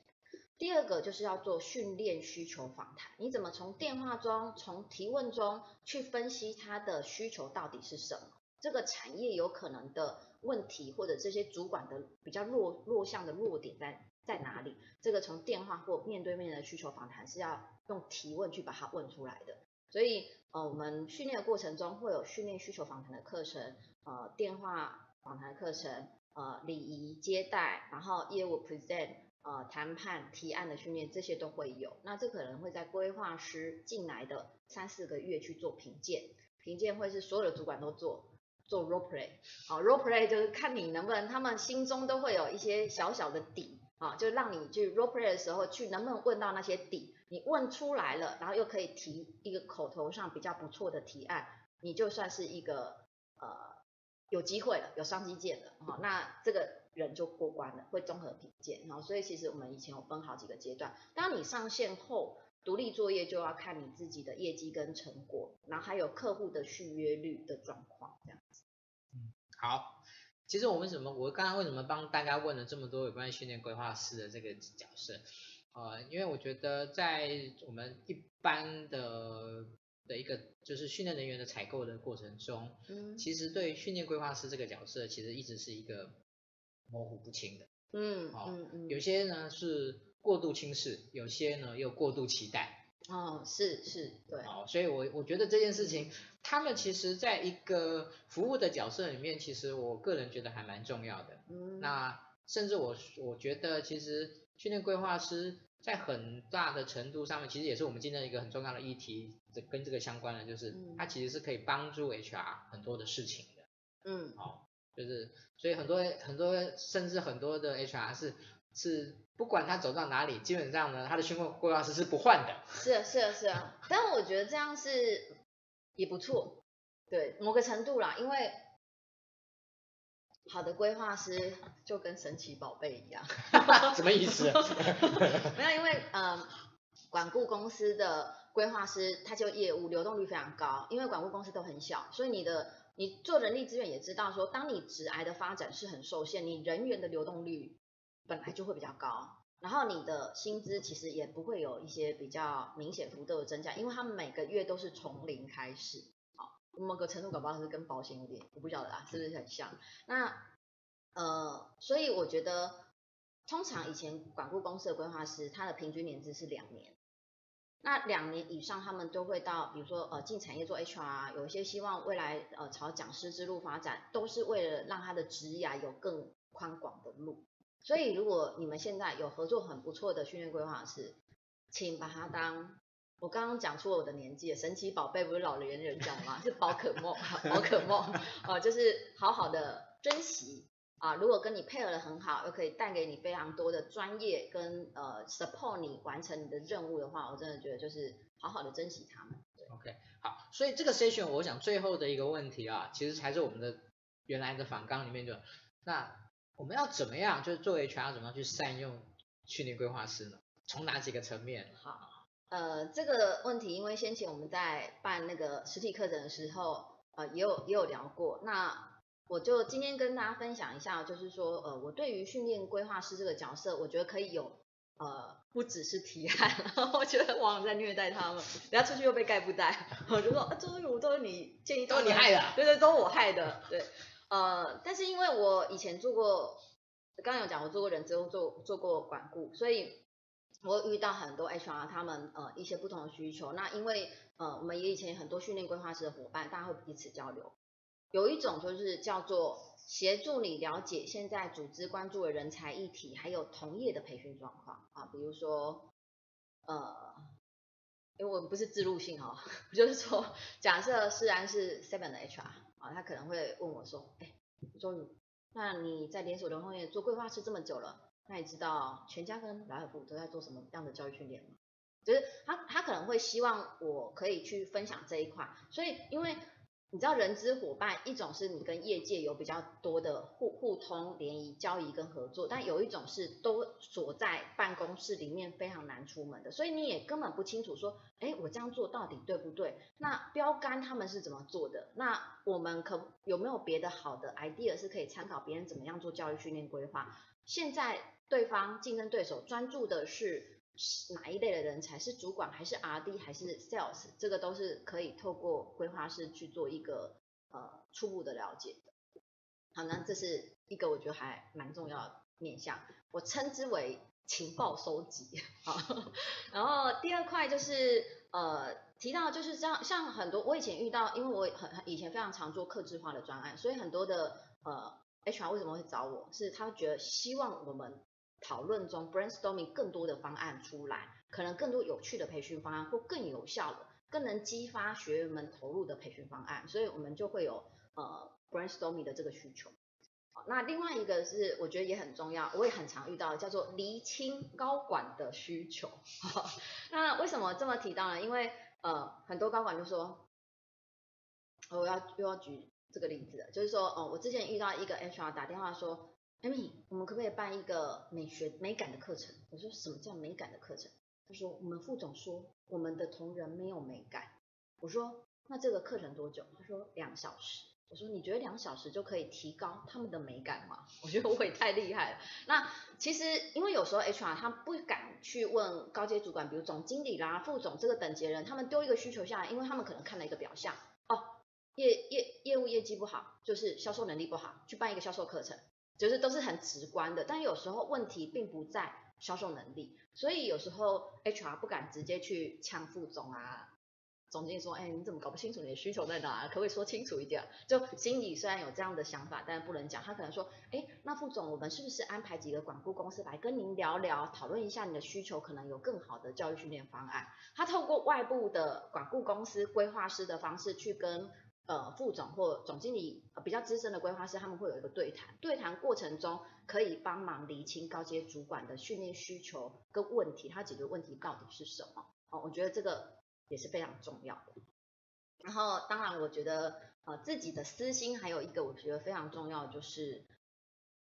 第二个就是要做训练需求访谈，你怎么从电话中、从提问中去分析他的需求到底是什么？这个产业有可能的问题，或者这些主管的比较弱弱项的弱点在在哪里？这个从电话或面对面的需求访谈是要用提问去把它问出来的。所以，呃，我们训练的过程中会有训练需求访谈的课程，呃，电话访谈课程，呃，礼仪接待，然后业务 present，呃，谈判提案的训练，这些都会有。那这可能会在规划师进来的三四个月去做评鉴，评鉴会是所有的主管都做，做 role play，好，，role play 就是看你能不能，他们心中都会有一些小小的底，啊，就让你去 role play 的时候去能不能问到那些底。你问出来了，然后又可以提一个口头上比较不错的提案，你就算是一个呃有机会了，有商机见了，好，那这个人就过关了，会综合评鉴，然后所以其实我们以前有分好几个阶段，当你上线后，独立作业就要看你自己的业绩跟成果，然后还有客户的续约率的状况这样子。嗯，好，其实我为什么我刚刚为什么帮大家问了这么多有关于训练规划师的这个角色？呃，因为我觉得在我们一般的的一个就是训练人员的采购的过程中，嗯，其实对训练规划师这个角色，其实一直是一个模糊不清的。嗯，哦、嗯嗯，有些呢是过度轻视，有些呢又过度期待。哦，是是，对。哦，所以我我觉得这件事情，他们其实在一个服务的角色里面，其实我个人觉得还蛮重要的。嗯，那甚至我我觉得，其实训练规划师在很大的程度上面，其实也是我们今天一个很重要的议题，这跟这个相关的，就是它其实是可以帮助 HR 很多的事情的。嗯，哦，就是所以很多很多甚至很多的 HR 是是不管他走到哪里，基本上呢，他的训练规划师是不换的。是啊是啊是啊，但我觉得这样是也不错，对某个程度啦，因为好的规划师就跟神奇宝贝一样。什么意思？没有，因为嗯，管顾公司的规划师他就业务流动率非常高，因为管顾公司都很小，所以你的你做人力资源也知道说，当你职癌的发展是很受限，你人员的流动率本来就会比较高，然后你的薪资其实也不会有一些比较明显幅度的增加，因为他们每个月都是从零开始，好，某个程度搞不好是跟保险有点，我不晓得啊，是不是很像？那呃，所以我觉得。通常以前管顾公司的规划师，他的平均年资是两年。那两年以上，他们都会到，比如说呃进产业做 HR，有一些希望未来呃朝讲师之路发展，都是为了让他的职涯有更宽广的路。所以如果你们现在有合作很不错的训练规划师，请把他当我刚刚讲出了我的年纪，神奇宝贝不是老年人讲吗？是宝可梦，宝可梦，呃就是好好的珍惜。啊，如果跟你配合的很好，又可以带给你非常多的专业跟呃 support 你完成你的任务的话，我真的觉得就是好好的珍惜他们。，OK，好，所以这个 session 我想最后的一个问题啊，其实才是我们的原来的反纲里面就，那我们要怎么样，就是作为 HR 怎么样去善用训练规划师呢？从哪几个层面？好，呃，这个问题因为先前我们在办那个实体课程的时候，呃，也有也有聊过，那。我就今天跟大家分享一下，就是说，呃，我对于训练规划师这个角色，我觉得可以有，呃，不只是提案，我觉得往往在虐待他们，等下出去又被盖布袋，我就说，啊，都是我都是你建议，都是你害的，对对，都我害的，对，呃，但是因为我以前做过，刚刚有讲我做过人资，做做做过管顾，所以我遇到很多 HR 他们呃一些不同的需求，那因为呃我们也以前很多训练规划师的伙伴，大家会彼此交流。有一种就是叫做协助你了解现在组织关注的人才议题，还有同业的培训状况啊，比如说，呃，因为我不是自入性哈，就是说，假设世安是 Seven 的 HR 啊，他可能会问我说，哎，周宇，那你在连锁流通业做规划师这么久了，那你知道全家跟莱尔富都在做什么样的教育训练吗？就是他他可能会希望我可以去分享这一块，所以因为。你知道人资伙伴，一种是你跟业界有比较多的互互通、联谊、交易跟合作，但有一种是都锁在办公室里面，非常难出门的，所以你也根本不清楚说，哎，我这样做到底对不对？那标杆他们是怎么做的？那我们可有没有别的好的 idea 是可以参考别人怎么样做教育训练规划？现在对方竞争对手专注的是。哪一类的人才是主管，还是 RD，还是 Sales？这个都是可以透过规划师去做一个呃初步的了解的。好，那这是一个我觉得还蛮重要的面向，我称之为情报收集。好，然后第二块就是呃提到就是这样，像很多我以前遇到，因为我很以前非常常做客制化的专案，所以很多的呃 HR 为什么会找我，是他觉得希望我们。讨论中 brainstorming 更多的方案出来，可能更多有趣的培训方案，或更有效的、更能激发学员们投入的培训方案，所以我们就会有呃 brainstorming 的这个需求。那另外一个是我觉得也很重要，我也很常遇到，叫做厘清高管的需求。那为什么这么提到呢？因为呃很多高管就说，我要又要举这个例子，就是说哦、我之前遇到一个 HR 打电话说。Amy，我们可不可以办一个美学美感的课程？我说什么叫美感的课程？他说我们副总说我们的同仁没有美感。我说那这个课程多久？他说两小时。我说你觉得两小时就可以提高他们的美感吗？我觉得我也太厉害了。那其实因为有时候 HR 他不敢去问高阶主管，比如总经理啦、副总这个等级的人，他们丢一个需求下来，因为他们可能看了一个表象，哦，业业业务业绩不好，就是销售能力不好，去办一个销售课程，就是都是很直观的。但有时候问题并不在销售能力，所以有时候 HR 不敢直接去呛副总啊。总经理说：“哎，你怎么搞不清楚你的需求在哪？可不可以说清楚一点？就心里虽然有这样的想法，但是不能讲。他可能说：哎，那副总，我们是不是安排几个管顾公司来跟您聊聊，讨论一下你的需求，可能有更好的教育训练方案？他透过外部的管顾公司规划师的方式去跟呃副总或总经理比较资深的规划师，他们会有一个对谈。对谈过程中可以帮忙厘清高阶主管的训练需求跟问题，他解决问题到底是什么？哦，我觉得这个。”也是非常重要的。然后，当然，我觉得呃自己的私心还有一个，我觉得非常重要，就是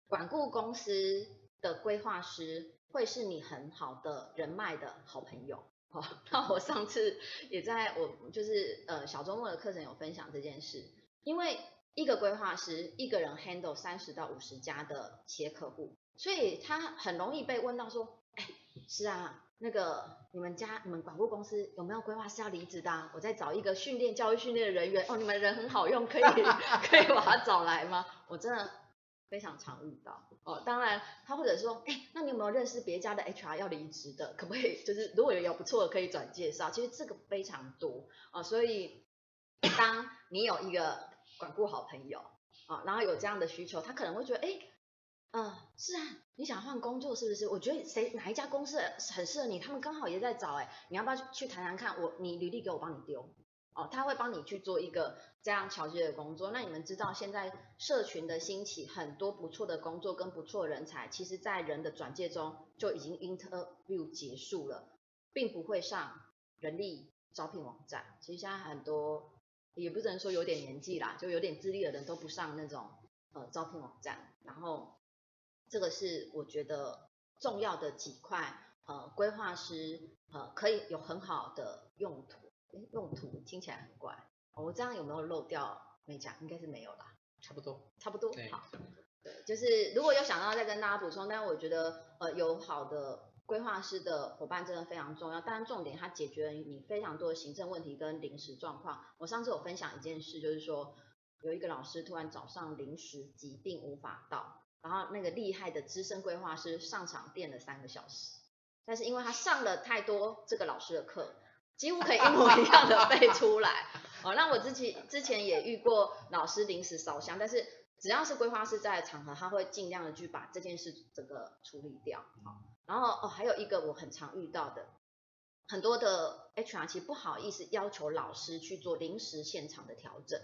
管顾公司的规划师会是你很好的人脉的好朋友。哦，那我上次也在我就是呃小周末的课程有分享这件事，因为一个规划师一个人 handle 三十到五十家的企业客户，所以他很容易被问到说，哎，是啊。那个你们家你们管顾公司有没有规划是要离职的啊？我在找一个训练教育训练的人员哦，你们人很好用，可以 可以把他找来吗？我真的非常常遇到哦。当然他或者说，哎，那你有没有认识别家的 HR 要离职的？可不可以就是如果有有不错的可以转介绍？其实这个非常多哦。所以当你有一个管顾好朋友啊，然后有这样的需求，他可能会觉得哎。嗯，是啊，你想换工作是不是？我觉得谁哪一家公司很适合你，他们刚好也在找，哎，你要不要去谈谈看？我你履历给我帮你丢，哦，他会帮你去做一个这样桥接的工作。那你们知道现在社群的兴起，很多不错的工作跟不错人才，其实在人的转介中就已经 interview 结束了，并不会上人力招聘网站。其实现在很多也不能说有点年纪啦，就有点资历的人都不上那种呃招聘网站，然后。这个是我觉得重要的几块，呃，规划师呃可以有很好的用途，诶，用途听起来很怪，哦，我这样有没有漏掉没讲？应该是没有啦，差不多，差不多，好，对，就是如果有想到再跟大家补充，但是我觉得呃有好的规划师的伙伴真的非常重要，当然重点它解决了你非常多的行政问题跟临时状况。我上次有分享一件事，就是说有一个老师突然早上临时疾病无法到。然后那个厉害的资深规划师上场垫了三个小时，但是因为他上了太多这个老师的课，几乎可以一模一样的背出来。哦，那我自己之前也遇过老师临时烧香，但是只要是规划师在的场合，他会尽量的去把这件事整个处理掉。好然后哦，还有一个我很常遇到的，很多的 HR 其实不好意思要求老师去做临时现场的调整。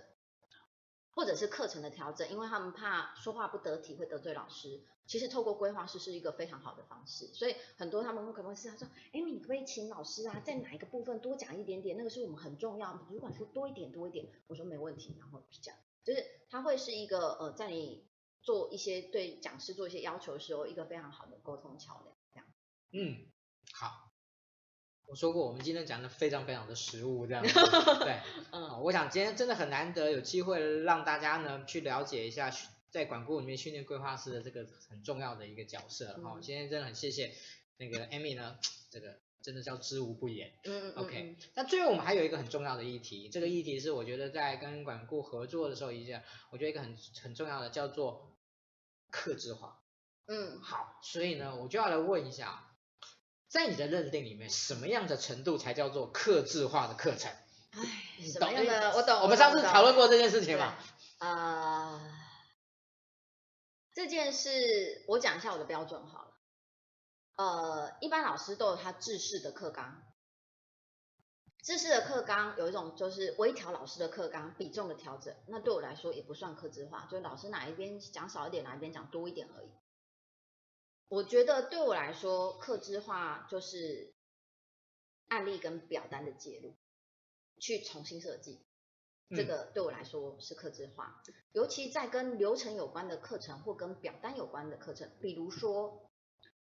或者是课程的调整，因为他们怕说话不得体会得罪老师。其实透过规划师是一个非常好的方式，所以很多他们会可能会是他说，哎，你可以请老师啊，在哪一个部分多讲一点点，那个是我们很重要。主管说多一点多一点，我说没问题，然后就讲，就是他会是一个呃，在你做一些对讲师做一些要求的时候，一个非常好的沟通桥梁。这样，嗯，好。我说过，我们今天讲的非常非常的实务，这样子，对，嗯，我想今天真的很难得有机会让大家呢去了解一下在管顾里面训练规划师的这个很重要的一个角色，哈、嗯，今天真的很谢谢那个 Amy 呢，这个真的叫知无不言，嗯，嗯，嗯，OK，那最后我们还有一个很重要的议题，这个议题是我觉得在跟管顾合作的时候一件，我觉得一个很很重要的叫做克制化，嗯，好，所以呢，我就要来问一下。在你的认定里面，什么样的程度才叫做克制化的课程？哎，什么样的？我懂。我们上次讨论过这件事情嘛？啊、呃，这件事我讲一下我的标准好了。呃，一般老师都有他制式的课纲，制式的课纲有一种就是微调老师的课纲比重的调整，那对我来说也不算克制化，就是老师哪一边讲少一点，哪一边讲多一点而已。我觉得对我来说，客制化就是案例跟表单的介入，去重新设计，这个对我来说是客制化。尤其在跟流程有关的课程或跟表单有关的课程，比如说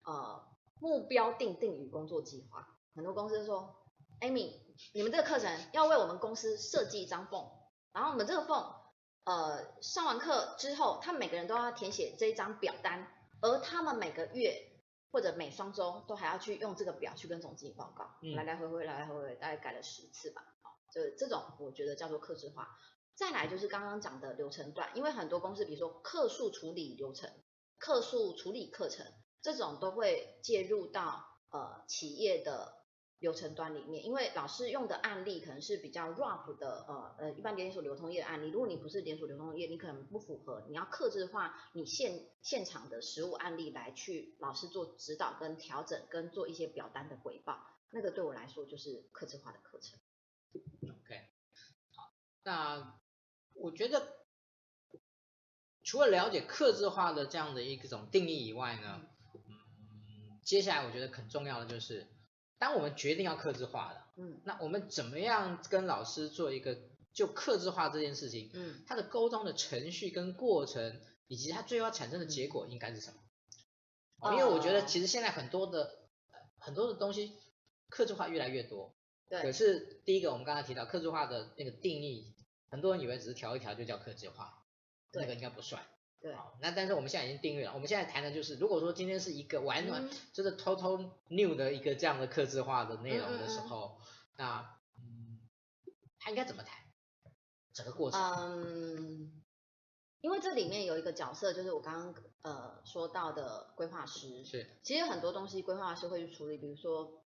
呃目标定定与工作计划，很多公司说，Amy，你们这个课程要为我们公司设计一张 form，然后我们这个 form 呃上完课之后，他们每个人都要填写这一张表单，而他们每个月或者每双周都还要去用这个表去跟总经理报告，嗯、来来回回来来回回，大概改了十次吧。啊，就这种我觉得叫做客制化。再来就是刚刚讲的流程段，因为很多公司，比如说客诉处理流程、客诉处理课程，这种都会介入到呃企业的流程端里面。因为老师用的案例可能是比较 rough 的，呃呃，一般连锁流通业的案例。如果你不是连锁流通业，你可能不符合，你要克制化你现现场的实物案例来去老师做指导跟调整，跟做一些表单的回报，那个对我来说就是克制化的课程。OK，好，那。我觉得除了了解克制化的这样的一种定义以外呢，嗯，接下来我觉得很重要的就是，当我们决定要克制化了，嗯，那我们怎么样跟老师做一个就克制化这件事情，嗯，它的沟通的程序跟过程，以及它最后要产生的结果应该是什么？哦，因为我觉得其实现在很多的很多的东西克制化越来越多，对，可是第一个我们刚才提到克制化的那个定义。很多人以为只是调一调就叫克制化，对那个应该不算。对，好，那但是我们现在已经定义了。我们现在谈的就是，如果说今天是一个完全就是 total new 的一个这样的客制化的内容的时候，那嗯，他应该怎么谈？整个过程？嗯，因为这里面有一个角色，就是我刚刚呃说到的规划师。是。其实很多东西规划师会去处理，比如说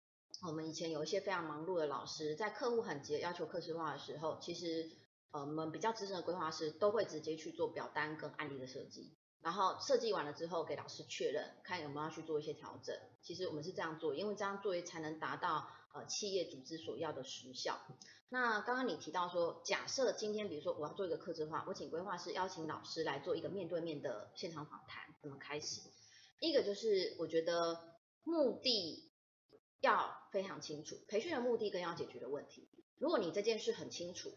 我们以前有一些非常忙碌的老师，在客户很急要求客制化的时候，其实。呃，我们比较资深的规划师都会直接去做表单跟案例的设计，然后设计完了之后给老师确认，看有没有要去做一些调整。其实我们是这样做，因为这样作业才能达到呃企业组织所要的实效。那刚刚你提到说，假设今天比如说我要做一个客制化，我请规划师邀请老师来做一个面对面的现场访谈，怎么开始？一个就是我觉得目的要非常清楚，培训的目的跟要解决的问题。如果你这件事很清楚。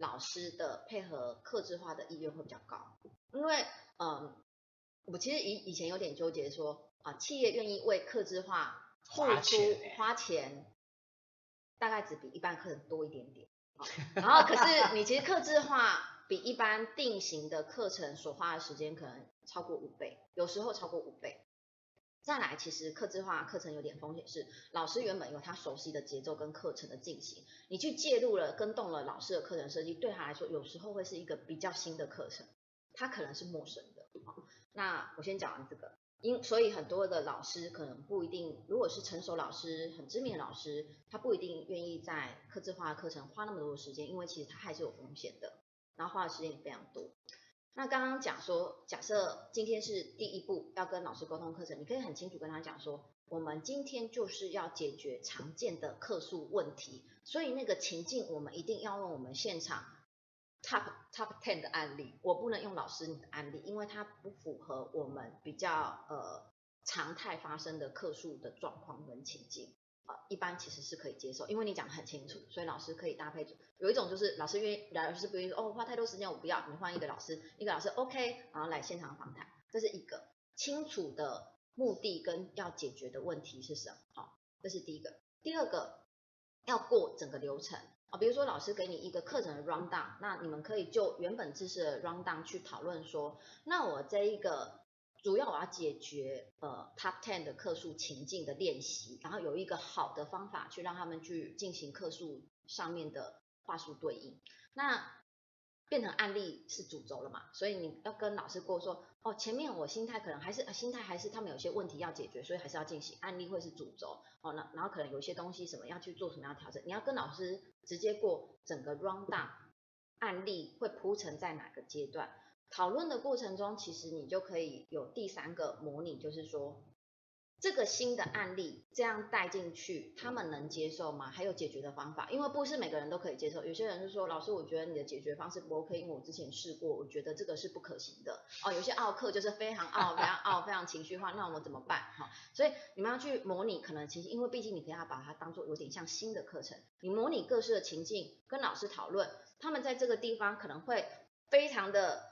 老师的配合克制化的意愿会比较高，因为嗯，我其实以以前有点纠结说啊，企业愿意为克制化付出花钱，大概只比一般课程多一点点，然后可是你其实克制化比一般定型的课程所花的时间可能超过五倍，有时候超过五倍。再来，其实客制化课程有点风险是，老师原本有他熟悉的节奏跟课程的进行，你去介入了、跟动了老师的课程设计，对他来说有时候会是一个比较新的课程，他可能是陌生的。那我先讲完这个，因所以很多的老师可能不一定，如果是成熟老师、很知名的老师，他不一定愿意在客制化的课程花那么多的时间，因为其实他还是有风险的，然后花的时间也非常多。那刚刚讲说，假设今天是第一步要跟老师沟通课程，你可以很清楚跟他讲说，我们今天就是要解决常见的客诉问题，所以那个情境我们一定要用我们现场 top top ten 的案例，我不能用老师你的案例，因为它不符合我们比较呃常态发生的客诉的状况跟情境。一般其实是可以接受，因为你讲的很清楚，所以老师可以搭配。有一种就是老师愿意，老师不愿意说哦，花太多时间我不要，你换一个老师，一个老师 OK，然后来现场访谈，这是一个清楚的目的跟要解决的问题是什么？好，这是第一个。第二个要过整个流程啊，比如说老师给你一个课程的 rundown，那你们可以就原本知识的 rundown 去讨论说，那我这一个。主要我要解决呃 top ten 的客诉情境的练习，然后有一个好的方法去让他们去进行客诉上面的话术对应，那变成案例是主轴了嘛？所以你要跟老师过说，哦，前面我心态可能还是心态还是他们有些问题要解决，所以还是要进行案例会是主轴哦，那然后可能有一些东西什么要去做什么样调整，你要跟老师直接过整个 rundown 案例会铺陈在哪个阶段。讨论的过程中，其实你就可以有第三个模拟，就是说这个新的案例这样带进去，他们能接受吗？还有解决的方法，因为不是每个人都可以接受。有些人是说，老师，我觉得你的解决方式不 OK，因为我之前试过，我觉得这个是不可行的。哦，有些奥客就是非常奥、非常奥、非常情绪化，那我们怎么办？哈，所以你们要去模拟，可能其实因为毕竟你可以要把它当做有点像新的课程，你模拟各式的情境，跟老师讨论，他们在这个地方可能会非常的。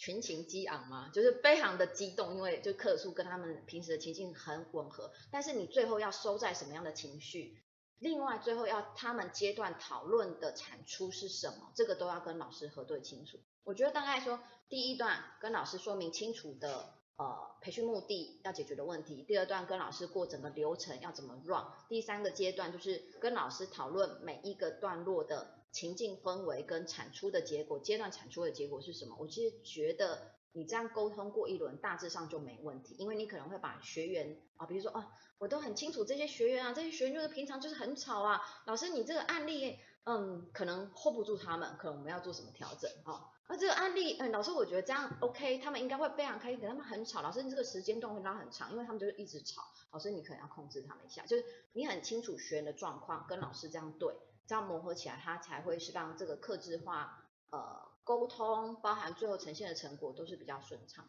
群情激昂嘛，就是非常的激动，因为就客诉跟他们平时的情境很吻合。但是你最后要收在什么样的情绪？另外最后要他们阶段讨论的产出是什么，这个都要跟老师核对清楚。我觉得大概说第一段跟老师说明清楚的呃培训目的要解决的问题，第二段跟老师过整个流程要怎么 run，第三个阶段就是跟老师讨论每一个段落的情境氛围跟产出的结果，阶段产出的结果是什么。我其实觉得。你这样沟通过一轮，大致上就没问题，因为你可能会把学员啊，比如说啊，我都很清楚这些学员啊，这些学员就是平常就是很吵啊，老师你这个案例，嗯，可能 hold 不住他们，可能我们要做什么调整啊？那这个案例，嗯，老师我觉得这样 OK，他们应该会非常开心，可他们很吵，老师你这个时间段会拉很长，因为他们就是一直吵，老师你可能要控制他们一下，就是你很清楚学员的状况，跟老师这样对，这样磨合起来，它才会是让这个克制化，呃。沟通包含最后呈现的成果都是比较顺畅。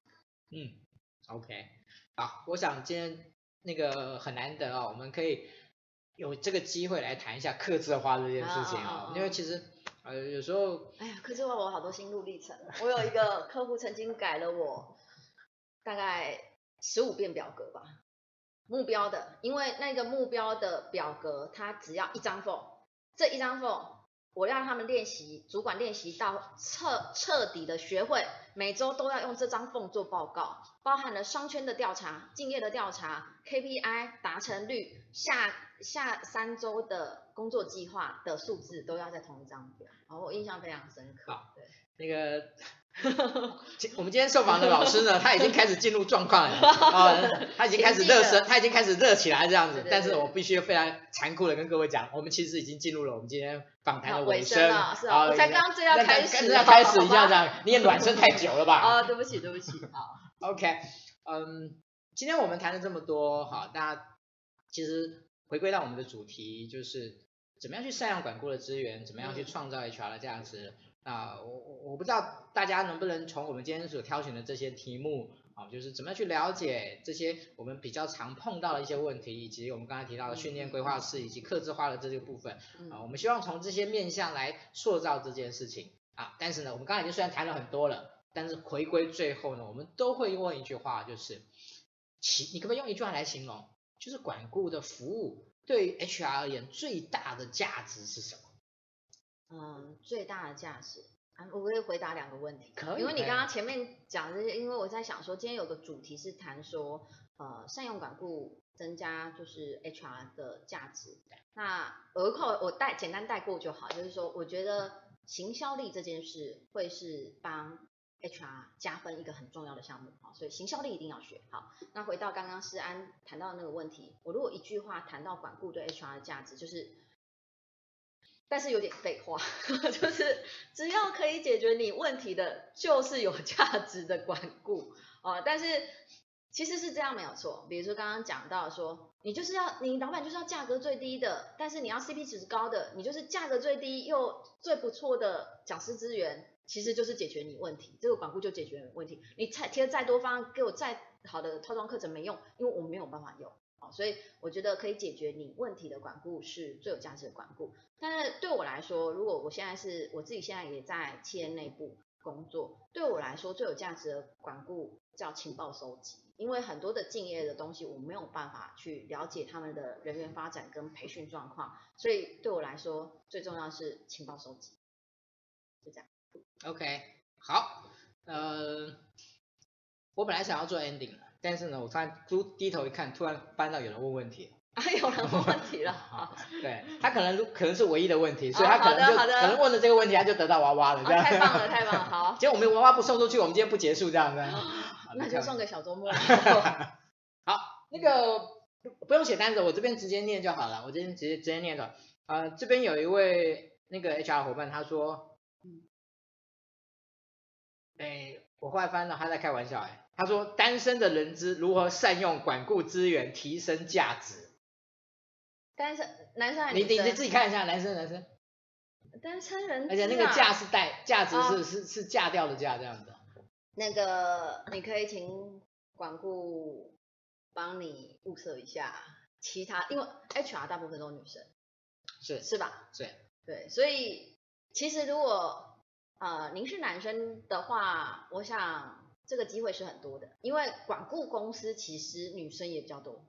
嗯，OK，好，我想今天那个很难得哦，我们可以有这个机会来谈一下克制化这件事情啊、哦，因为其实呃有时候，哎呀，客制化我好多心路历程，我有一个客户曾经改了我大概十五遍表格吧，目标的，因为那个目标的表格它只要一张缝，这一张缝。我让他们练习，主管练习到彻彻底的学会，每周都要用这张缝做报告，包含了商圈的调查、敬业的调查、KPI 达成率、下下三周的工作计划的数字都要在同一张表，然后我印象非常深刻。好，对，那个。我们今天受访的老师呢，他已经开始进入状况了 啊、哦，他已经开始热身，他已经开始热起来这样子。对对对，但是我必须非常残酷的跟各位讲，我们其实已经进入了我们今天访谈的尾声，啊，我才刚刚正要开始，要开始一下这样，你也暖身太久了吧？啊、哦，对不起，对不起，好，OK，嗯，今天我们谈了这么多，好，大家其实回归到我们的主题，就是怎么样去善用管顾的资源，怎么样去创造 HR 的价值。嗯啊，我我我不知道大家能不能从我们今天所挑选的这些题目，啊，就是怎么样去了解这些我们比较常碰到的一些问题，以及我们刚才提到的训练规划师以及客制化的这个部分，啊，我们希望从这些面向来塑造这件事情，啊，但是呢，我们刚才已经虽然谈了很多了，但是回归最后呢，我们都会问一句话，就是，其你可不可以用一句话来形容，就是管顾的服务对于 HR 而言最大的价值是什么？嗯，最大的价值啊，我可以回答两个问题，可以，因为你刚刚前面讲这些，因为我在想说，今天有个主题是谈说，呃，善用管顾增加就是 HR 的价值。那额扣我带简单带过就好，就是说，我觉得行销力这件事会是帮 HR 加分一个很重要的项目，好，所以行销力一定要学好。那回到刚刚诗安谈到的那个问题，我如果一句话谈到管顾对 HR 的价值，就是。但是有点废话，就是只要可以解决你问题的，就是有价值的管顾啊。但是其实是这样没有错。比如说刚刚讲到说，你就是要你老板就是要价格最低的，但是你要 CP 值高的，你就是价格最低又最不错的讲师资源，其实就是解决你问题，这个管顾就解决问题。你再贴再多方案，给我再好的套装课程没用，因为我没有办法用。所以我觉得可以解决你问题的管顾是最有价值的管顾。但是对我来说，如果我现在是我自己现在也在企业内部工作，对我来说最有价值的管顾叫情报收集，因为很多的敬业的东西我没有办法去了解他们的人员发展跟培训状况，所以对我来说最重要是情报收集。就这样。OK，好，呃，我本来想要做 ending 的。但是呢，我突然都低头一看，突然翻到有人问问题，啊，有人问问题了，好，对，他可能可能是唯一的问题，所以他可能就可能问了这个问题，他就得到娃娃了，这样，太棒了，太棒了，好，结果我们娃娃不送出去，我们今天不结束这样子，那就送给小周末，好，那个不用写单子，我这边直接念就好了，我这边直接直接念的，呃，这边有一位那个 HR 伙伴，他说，嗯，哎，我后来翻了，他在开玩笑，哎。他说：“单身的人资如何善用管顾资源提升价值？”单身男生还是女生？你你你自己看一下，男生男生。单身人资、啊、而且那个价是带价值是、哦、是是价掉的价这样子。那个你可以请管顾帮你物色一下其他，因为 HR 大部分都是女生，是是吧？对对，所以其实如果呃您是男生的话，我想。这个机会是很多的，因为管顾公司其实女生也比较多，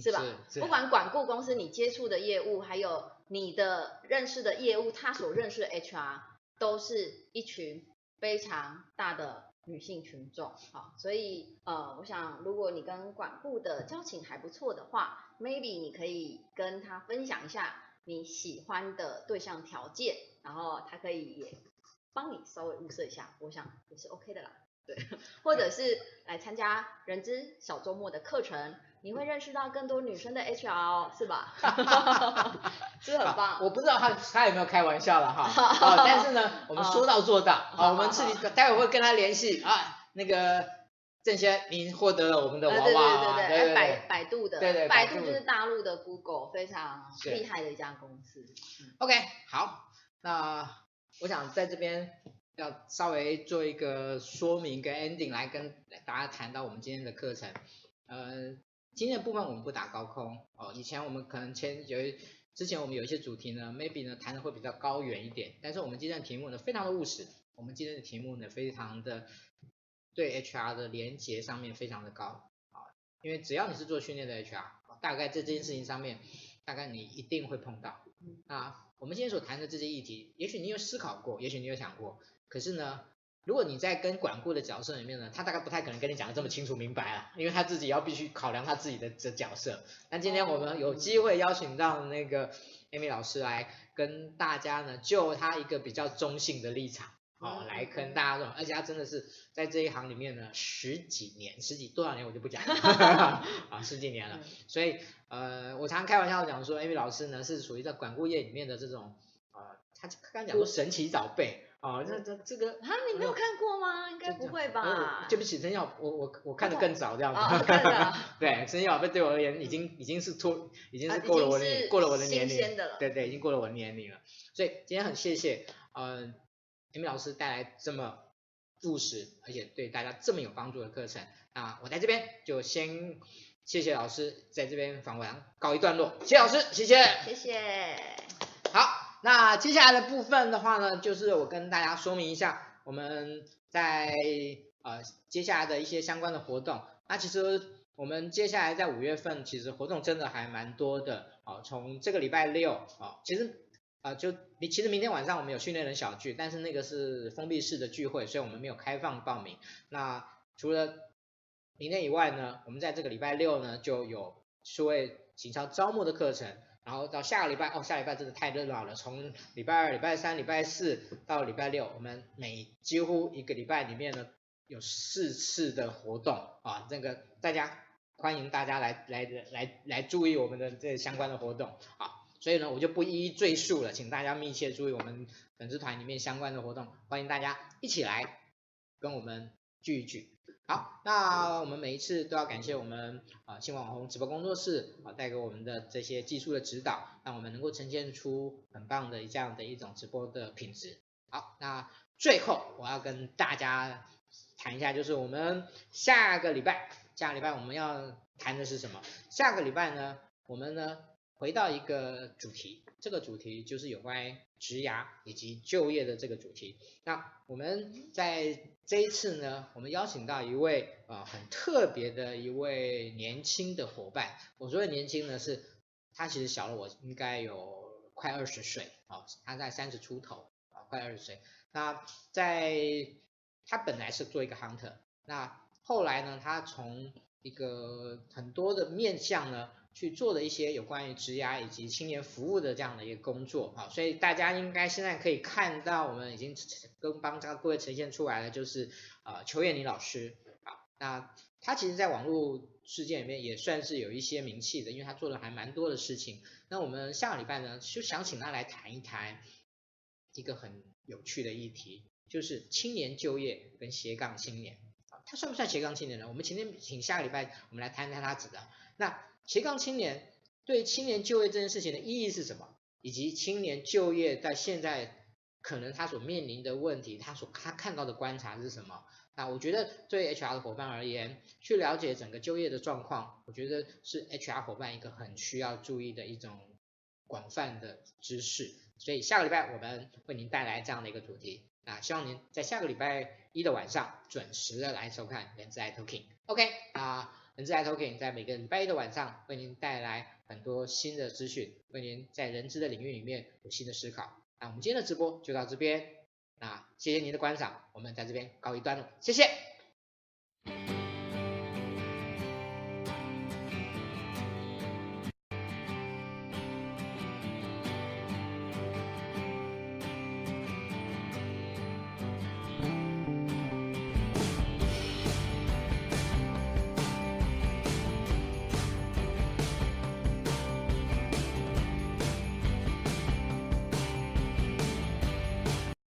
是吧？是不管管顾公司你接触的业务，还有你的认识的业务，他所认识的 HR 都是一群非常大的女性群众。好，所以呃，我想如果你跟管顾的交情还不错的话，maybe 你可以跟他分享一下你喜欢的对象条件，然后他可以也帮你稍微物色一下，我想也是 OK 的啦。对，或者是来参加人资小周末的课程。你会认识到更多女生的 HR 是吧？是 很棒。我不知道他他有没有开玩笑了哈。哦，但是呢，我们说到做到。好，我们自己待会会跟他联系啊。那个郑先，您获得了我们的娃娃。对对对对。百百度的。对对。百度就是大陆的 Google，非常厉害的一家公司。OK，好，那我想在这边要稍微做一个说明跟 ending 来跟大家谈到我们今天的课程，呃。今天的部分我们不打高空哦，以前我们可能前有一之前我们有一些主题呢，maybe 呢谈的会比较高远一点，但是我们今天的题目呢非常的务实，我们今天的题目呢非常的对 HR 的连接上面非常的高啊，因为只要你是做训练的 HR，大概在这件事情上面，大概你一定会碰到啊。我们今天所谈的这些议题，也许你有思考过，也许你有想过，可是呢。如果你在跟管顾的角色里面呢，他大概不太可能跟你讲的这么清楚明白了，因为他自己要必须考量他自己的这角色。那今天我们有机会邀请到那个 Amy 老师来跟大家呢，就他一个比较中性的立场，哦，来跟大家说，而且他真的是在这一行里面呢十几年，十几多少年我就不讲了，啊，十几年了。所以呃，我常常开玩笑讲说，Amy 老师呢是属于在管顾业里面的这种，呃，他刚刚讲说神奇长辈。哦，这这这个啊，你没有看过吗？应该不会吧？对不起，生肖，我我我看的更早这样子。对，生肖对我而言已经已经是脱，已经是过了我的过了我的年龄。对对，已经过了我的年龄了。所以今天很谢谢呃，Amy 老师带来这么务实而且对大家这么有帮助的课程。啊我在这边就先谢谢老师，在这边访问告一段落。谢谢老师，谢谢。谢谢。好。那接下来的部分的话呢，就是我跟大家说明一下我们在呃接下来的一些相关的活动。那其实我们接下来在五月份，其实活动真的还蛮多的。哦，从这个礼拜六，哦，其实啊、呃、就你其实明天晚上我们有训练人小聚，但是那个是封闭式的聚会，所以我们没有开放报名。那除了明天以外呢，我们在这个礼拜六呢就有数位行销招募的课程。然后到下个礼拜哦，下礼拜真的太热闹了。从礼拜二、礼拜三、礼拜四到礼拜六，我们每几乎一个礼拜里面呢有四次的活动啊，这个大家欢迎大家来来来来注意我们的这相关的活动啊。所以呢，我就不一一赘述了，请大家密切注意我们粉丝团里面相关的活动，欢迎大家一起来跟我们聚一聚。好，那我们每一次都要感谢我们啊新网红直播工作室啊带给我们的这些技术的指导，让我们能够呈现出很棒的这样的一种直播的品质。好，那最后我要跟大家谈一下，就是我们下个礼拜，下个礼拜我们要谈的是什么？下个礼拜呢，我们呢回到一个主题，这个主题就是有关职涯以及就业的这个主题。那我们在这一次呢，我们邀请到一位啊、呃、很特别的一位年轻的伙伴。我说的年轻呢，是他其实小了我应该有快二十岁啊，他在三十出头啊，快二十岁。那在他本来是做一个 hunter，那后来呢，他从一个很多的面向呢。去做的一些有关于职涯以及青年服务的这样的一个工作啊，所以大家应该现在可以看到，我们已经跟帮这个各位呈现出来了，就是呃邱艳妮老师啊，那他其实在网络世界里面也算是有一些名气的，因为他做的还蛮多的事情。那我们下个礼拜呢，就想请他来谈一谈一个很有趣的议题，就是青年就业跟斜杠青年啊，他算不算斜杠青年呢？我们今天请下个礼拜我们来谈谈他指的那。斜杠青年对青年就业这件事情的意义是什么？以及青年就业在现在可能他所面临的问题，他所他看到的观察是什么？那我觉得对 HR 的伙伴而言，去了解整个就业的状况，我觉得是 HR 伙伴一个很需要注意的一种广泛的知识。所以下个礼拜我们为您带来这样的一个主题。那希望您在下个礼拜一的晚上准时的来收看人资爱 Talking。OK 啊。人资 iTalking 在每个礼拜一的晚上为您带来很多新的资讯，为您在人资的领域里面有新的思考。那我们今天的直播就到这边，那谢谢您的观赏，我们在这边告一段落，谢谢。